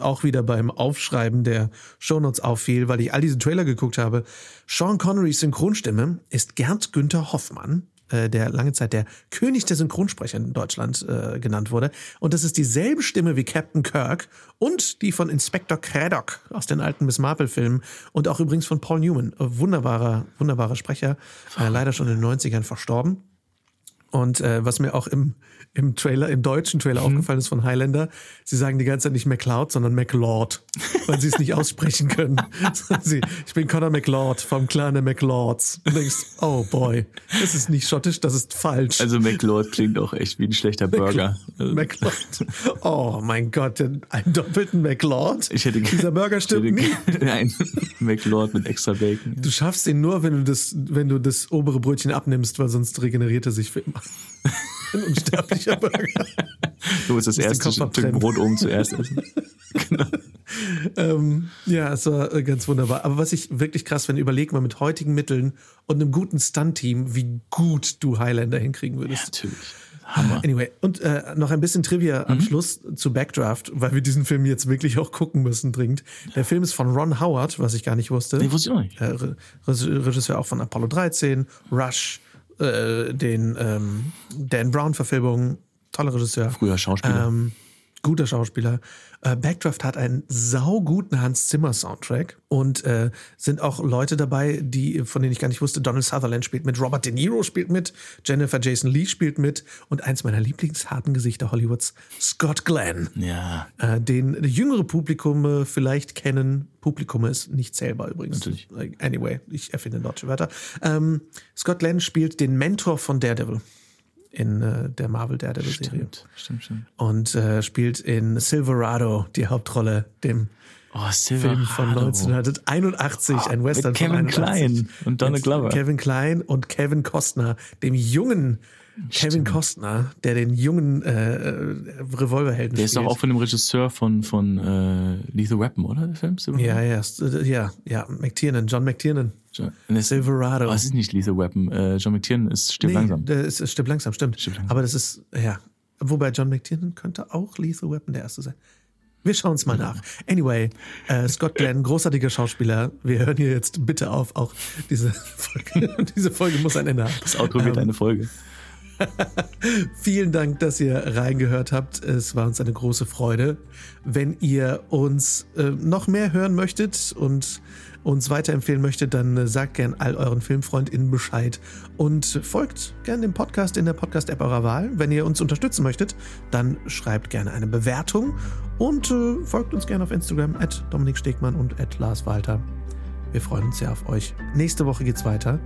auch wieder beim Aufschreiben der Shownotes auffiel, weil ich all diese Trailer geguckt habe, Sean Connerys Synchronstimme ist Gerd Günther Hoffmann, äh, der lange Zeit der König der Synchronsprecher in Deutschland äh, genannt wurde. Und das ist dieselbe Stimme wie Captain Kirk und die von Inspector Craddock aus den alten Miss Marple-Filmen und auch übrigens von Paul Newman. Äh, Wunderbarer, wunderbarer Sprecher, äh, leider schon in den 90ern verstorben. Und äh, was mir auch im, im Trailer, im deutschen Trailer aufgefallen ist von Highlander, sie sagen die ganze Zeit nicht McCloud, sondern McLeod, weil sie es nicht aussprechen können. Sie, ich bin Conor McLeod vom Clan der McLeods. Und du denkst, oh boy, das ist nicht schottisch, das ist falsch. Also McLeod klingt auch echt wie ein schlechter Burger. Also, McLeod. Oh mein Gott, einen doppelten McLeod. ich hätte Dieser Burger stimmt hätte, Nein, McLeod mit extra Bacon. Du schaffst ihn nur, wenn du das, wenn du das obere Brötchen abnimmst, weil sonst regeneriert er sich für immer. Ein unsterblicher Burger. Du musst das erste Stück abtrennen. Brot oben zuerst essen. Ähm, ja, es war äh, ganz wunderbar. Aber was ich wirklich krass finde, überleg mal mit heutigen Mitteln und einem guten Stunt-Team, wie gut du Highlander hinkriegen würdest. Natürlich. Hammer. Anyway, und äh, noch ein bisschen Trivia Mhm. am Schluss zu Backdraft, weil wir diesen Film jetzt wirklich auch gucken müssen dringend. Der Film ist von Ron Howard, was ich gar nicht wusste. Nee, wusste ich auch nicht. äh, Re- Re- Regisseur auch von Apollo 13, Rush, äh, den ähm, Dan Brown-Verfilmungen, toller Regisseur. Früher Schauspieler. Ähm, guter Schauspieler. Äh, Backdraft hat einen sauguten Hans Zimmer Soundtrack und äh, sind auch Leute dabei, die von denen ich gar nicht wusste. Donald Sutherland spielt mit, Robert De Niro spielt mit, Jennifer Jason Lee spielt mit und eins meiner Lieblingsharten Gesichter Hollywoods, Scott Glenn. ja. Äh, den jüngere Publikum äh, vielleicht kennen. Publikum ist nicht zählbar übrigens. Natürlich. Anyway, ich erfinde deutsche Wörter. Ähm, Scott Glenn spielt den Mentor von Daredevil in äh, der Marvel Daredevil-Serie Stimmt, stimmt, stimmt. und äh, spielt in Silverado die Hauptrolle, dem Oh, Film von Silverado. 1981, ein Western mit Kevin von 81. Kline und Donald Glover. Kevin Klein und Kevin Costner, dem jungen Kevin Costner, der den jungen äh, äh, Revolverhelden Der ist doch auch von dem Regisseur von, von äh, Lethal Weapon, oder? Der Film? Ja, ja, äh, ja, ja, McTiernan, John McTiernan. John, nee, es- Silverado. Oh, es ist nicht Lethal Weapon. Äh, John McTiernan ist stimmt langsam. Der ist, stimmt langsam, stimmt. Stimmt langsam. Aber das ist, ja. Wobei John McTiernan könnte auch Lethal Weapon der erste sein. Wir schauen es mal nach. Anyway, äh, Scott Glenn, großartiger Schauspieler. Wir hören hier jetzt bitte auf. Auch diese Folge, diese Folge muss ein Ende haben. Das Outro wird Ähm, eine Folge. Vielen Dank, dass ihr reingehört habt. Es war uns eine große Freude. Wenn ihr uns äh, noch mehr hören möchtet und uns weiterempfehlen möchtet, dann äh, sagt gern all euren FilmfreundInnen Bescheid und folgt gern dem Podcast in der Podcast-App eurer Wahl. Wenn ihr uns unterstützen möchtet, dann schreibt gerne eine Bewertung und äh, folgt uns gerne auf Instagram at Dominik Stegmann und at Lars Walter. Wir freuen uns sehr auf euch. Nächste Woche geht's weiter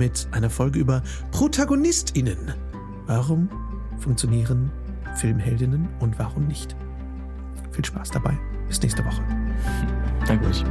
mit einer Folge über ProtagonistInnen. Warum funktionieren Filmheldinnen und warum nicht? Viel Spaß dabei. Bis nächste Woche. Danke euch.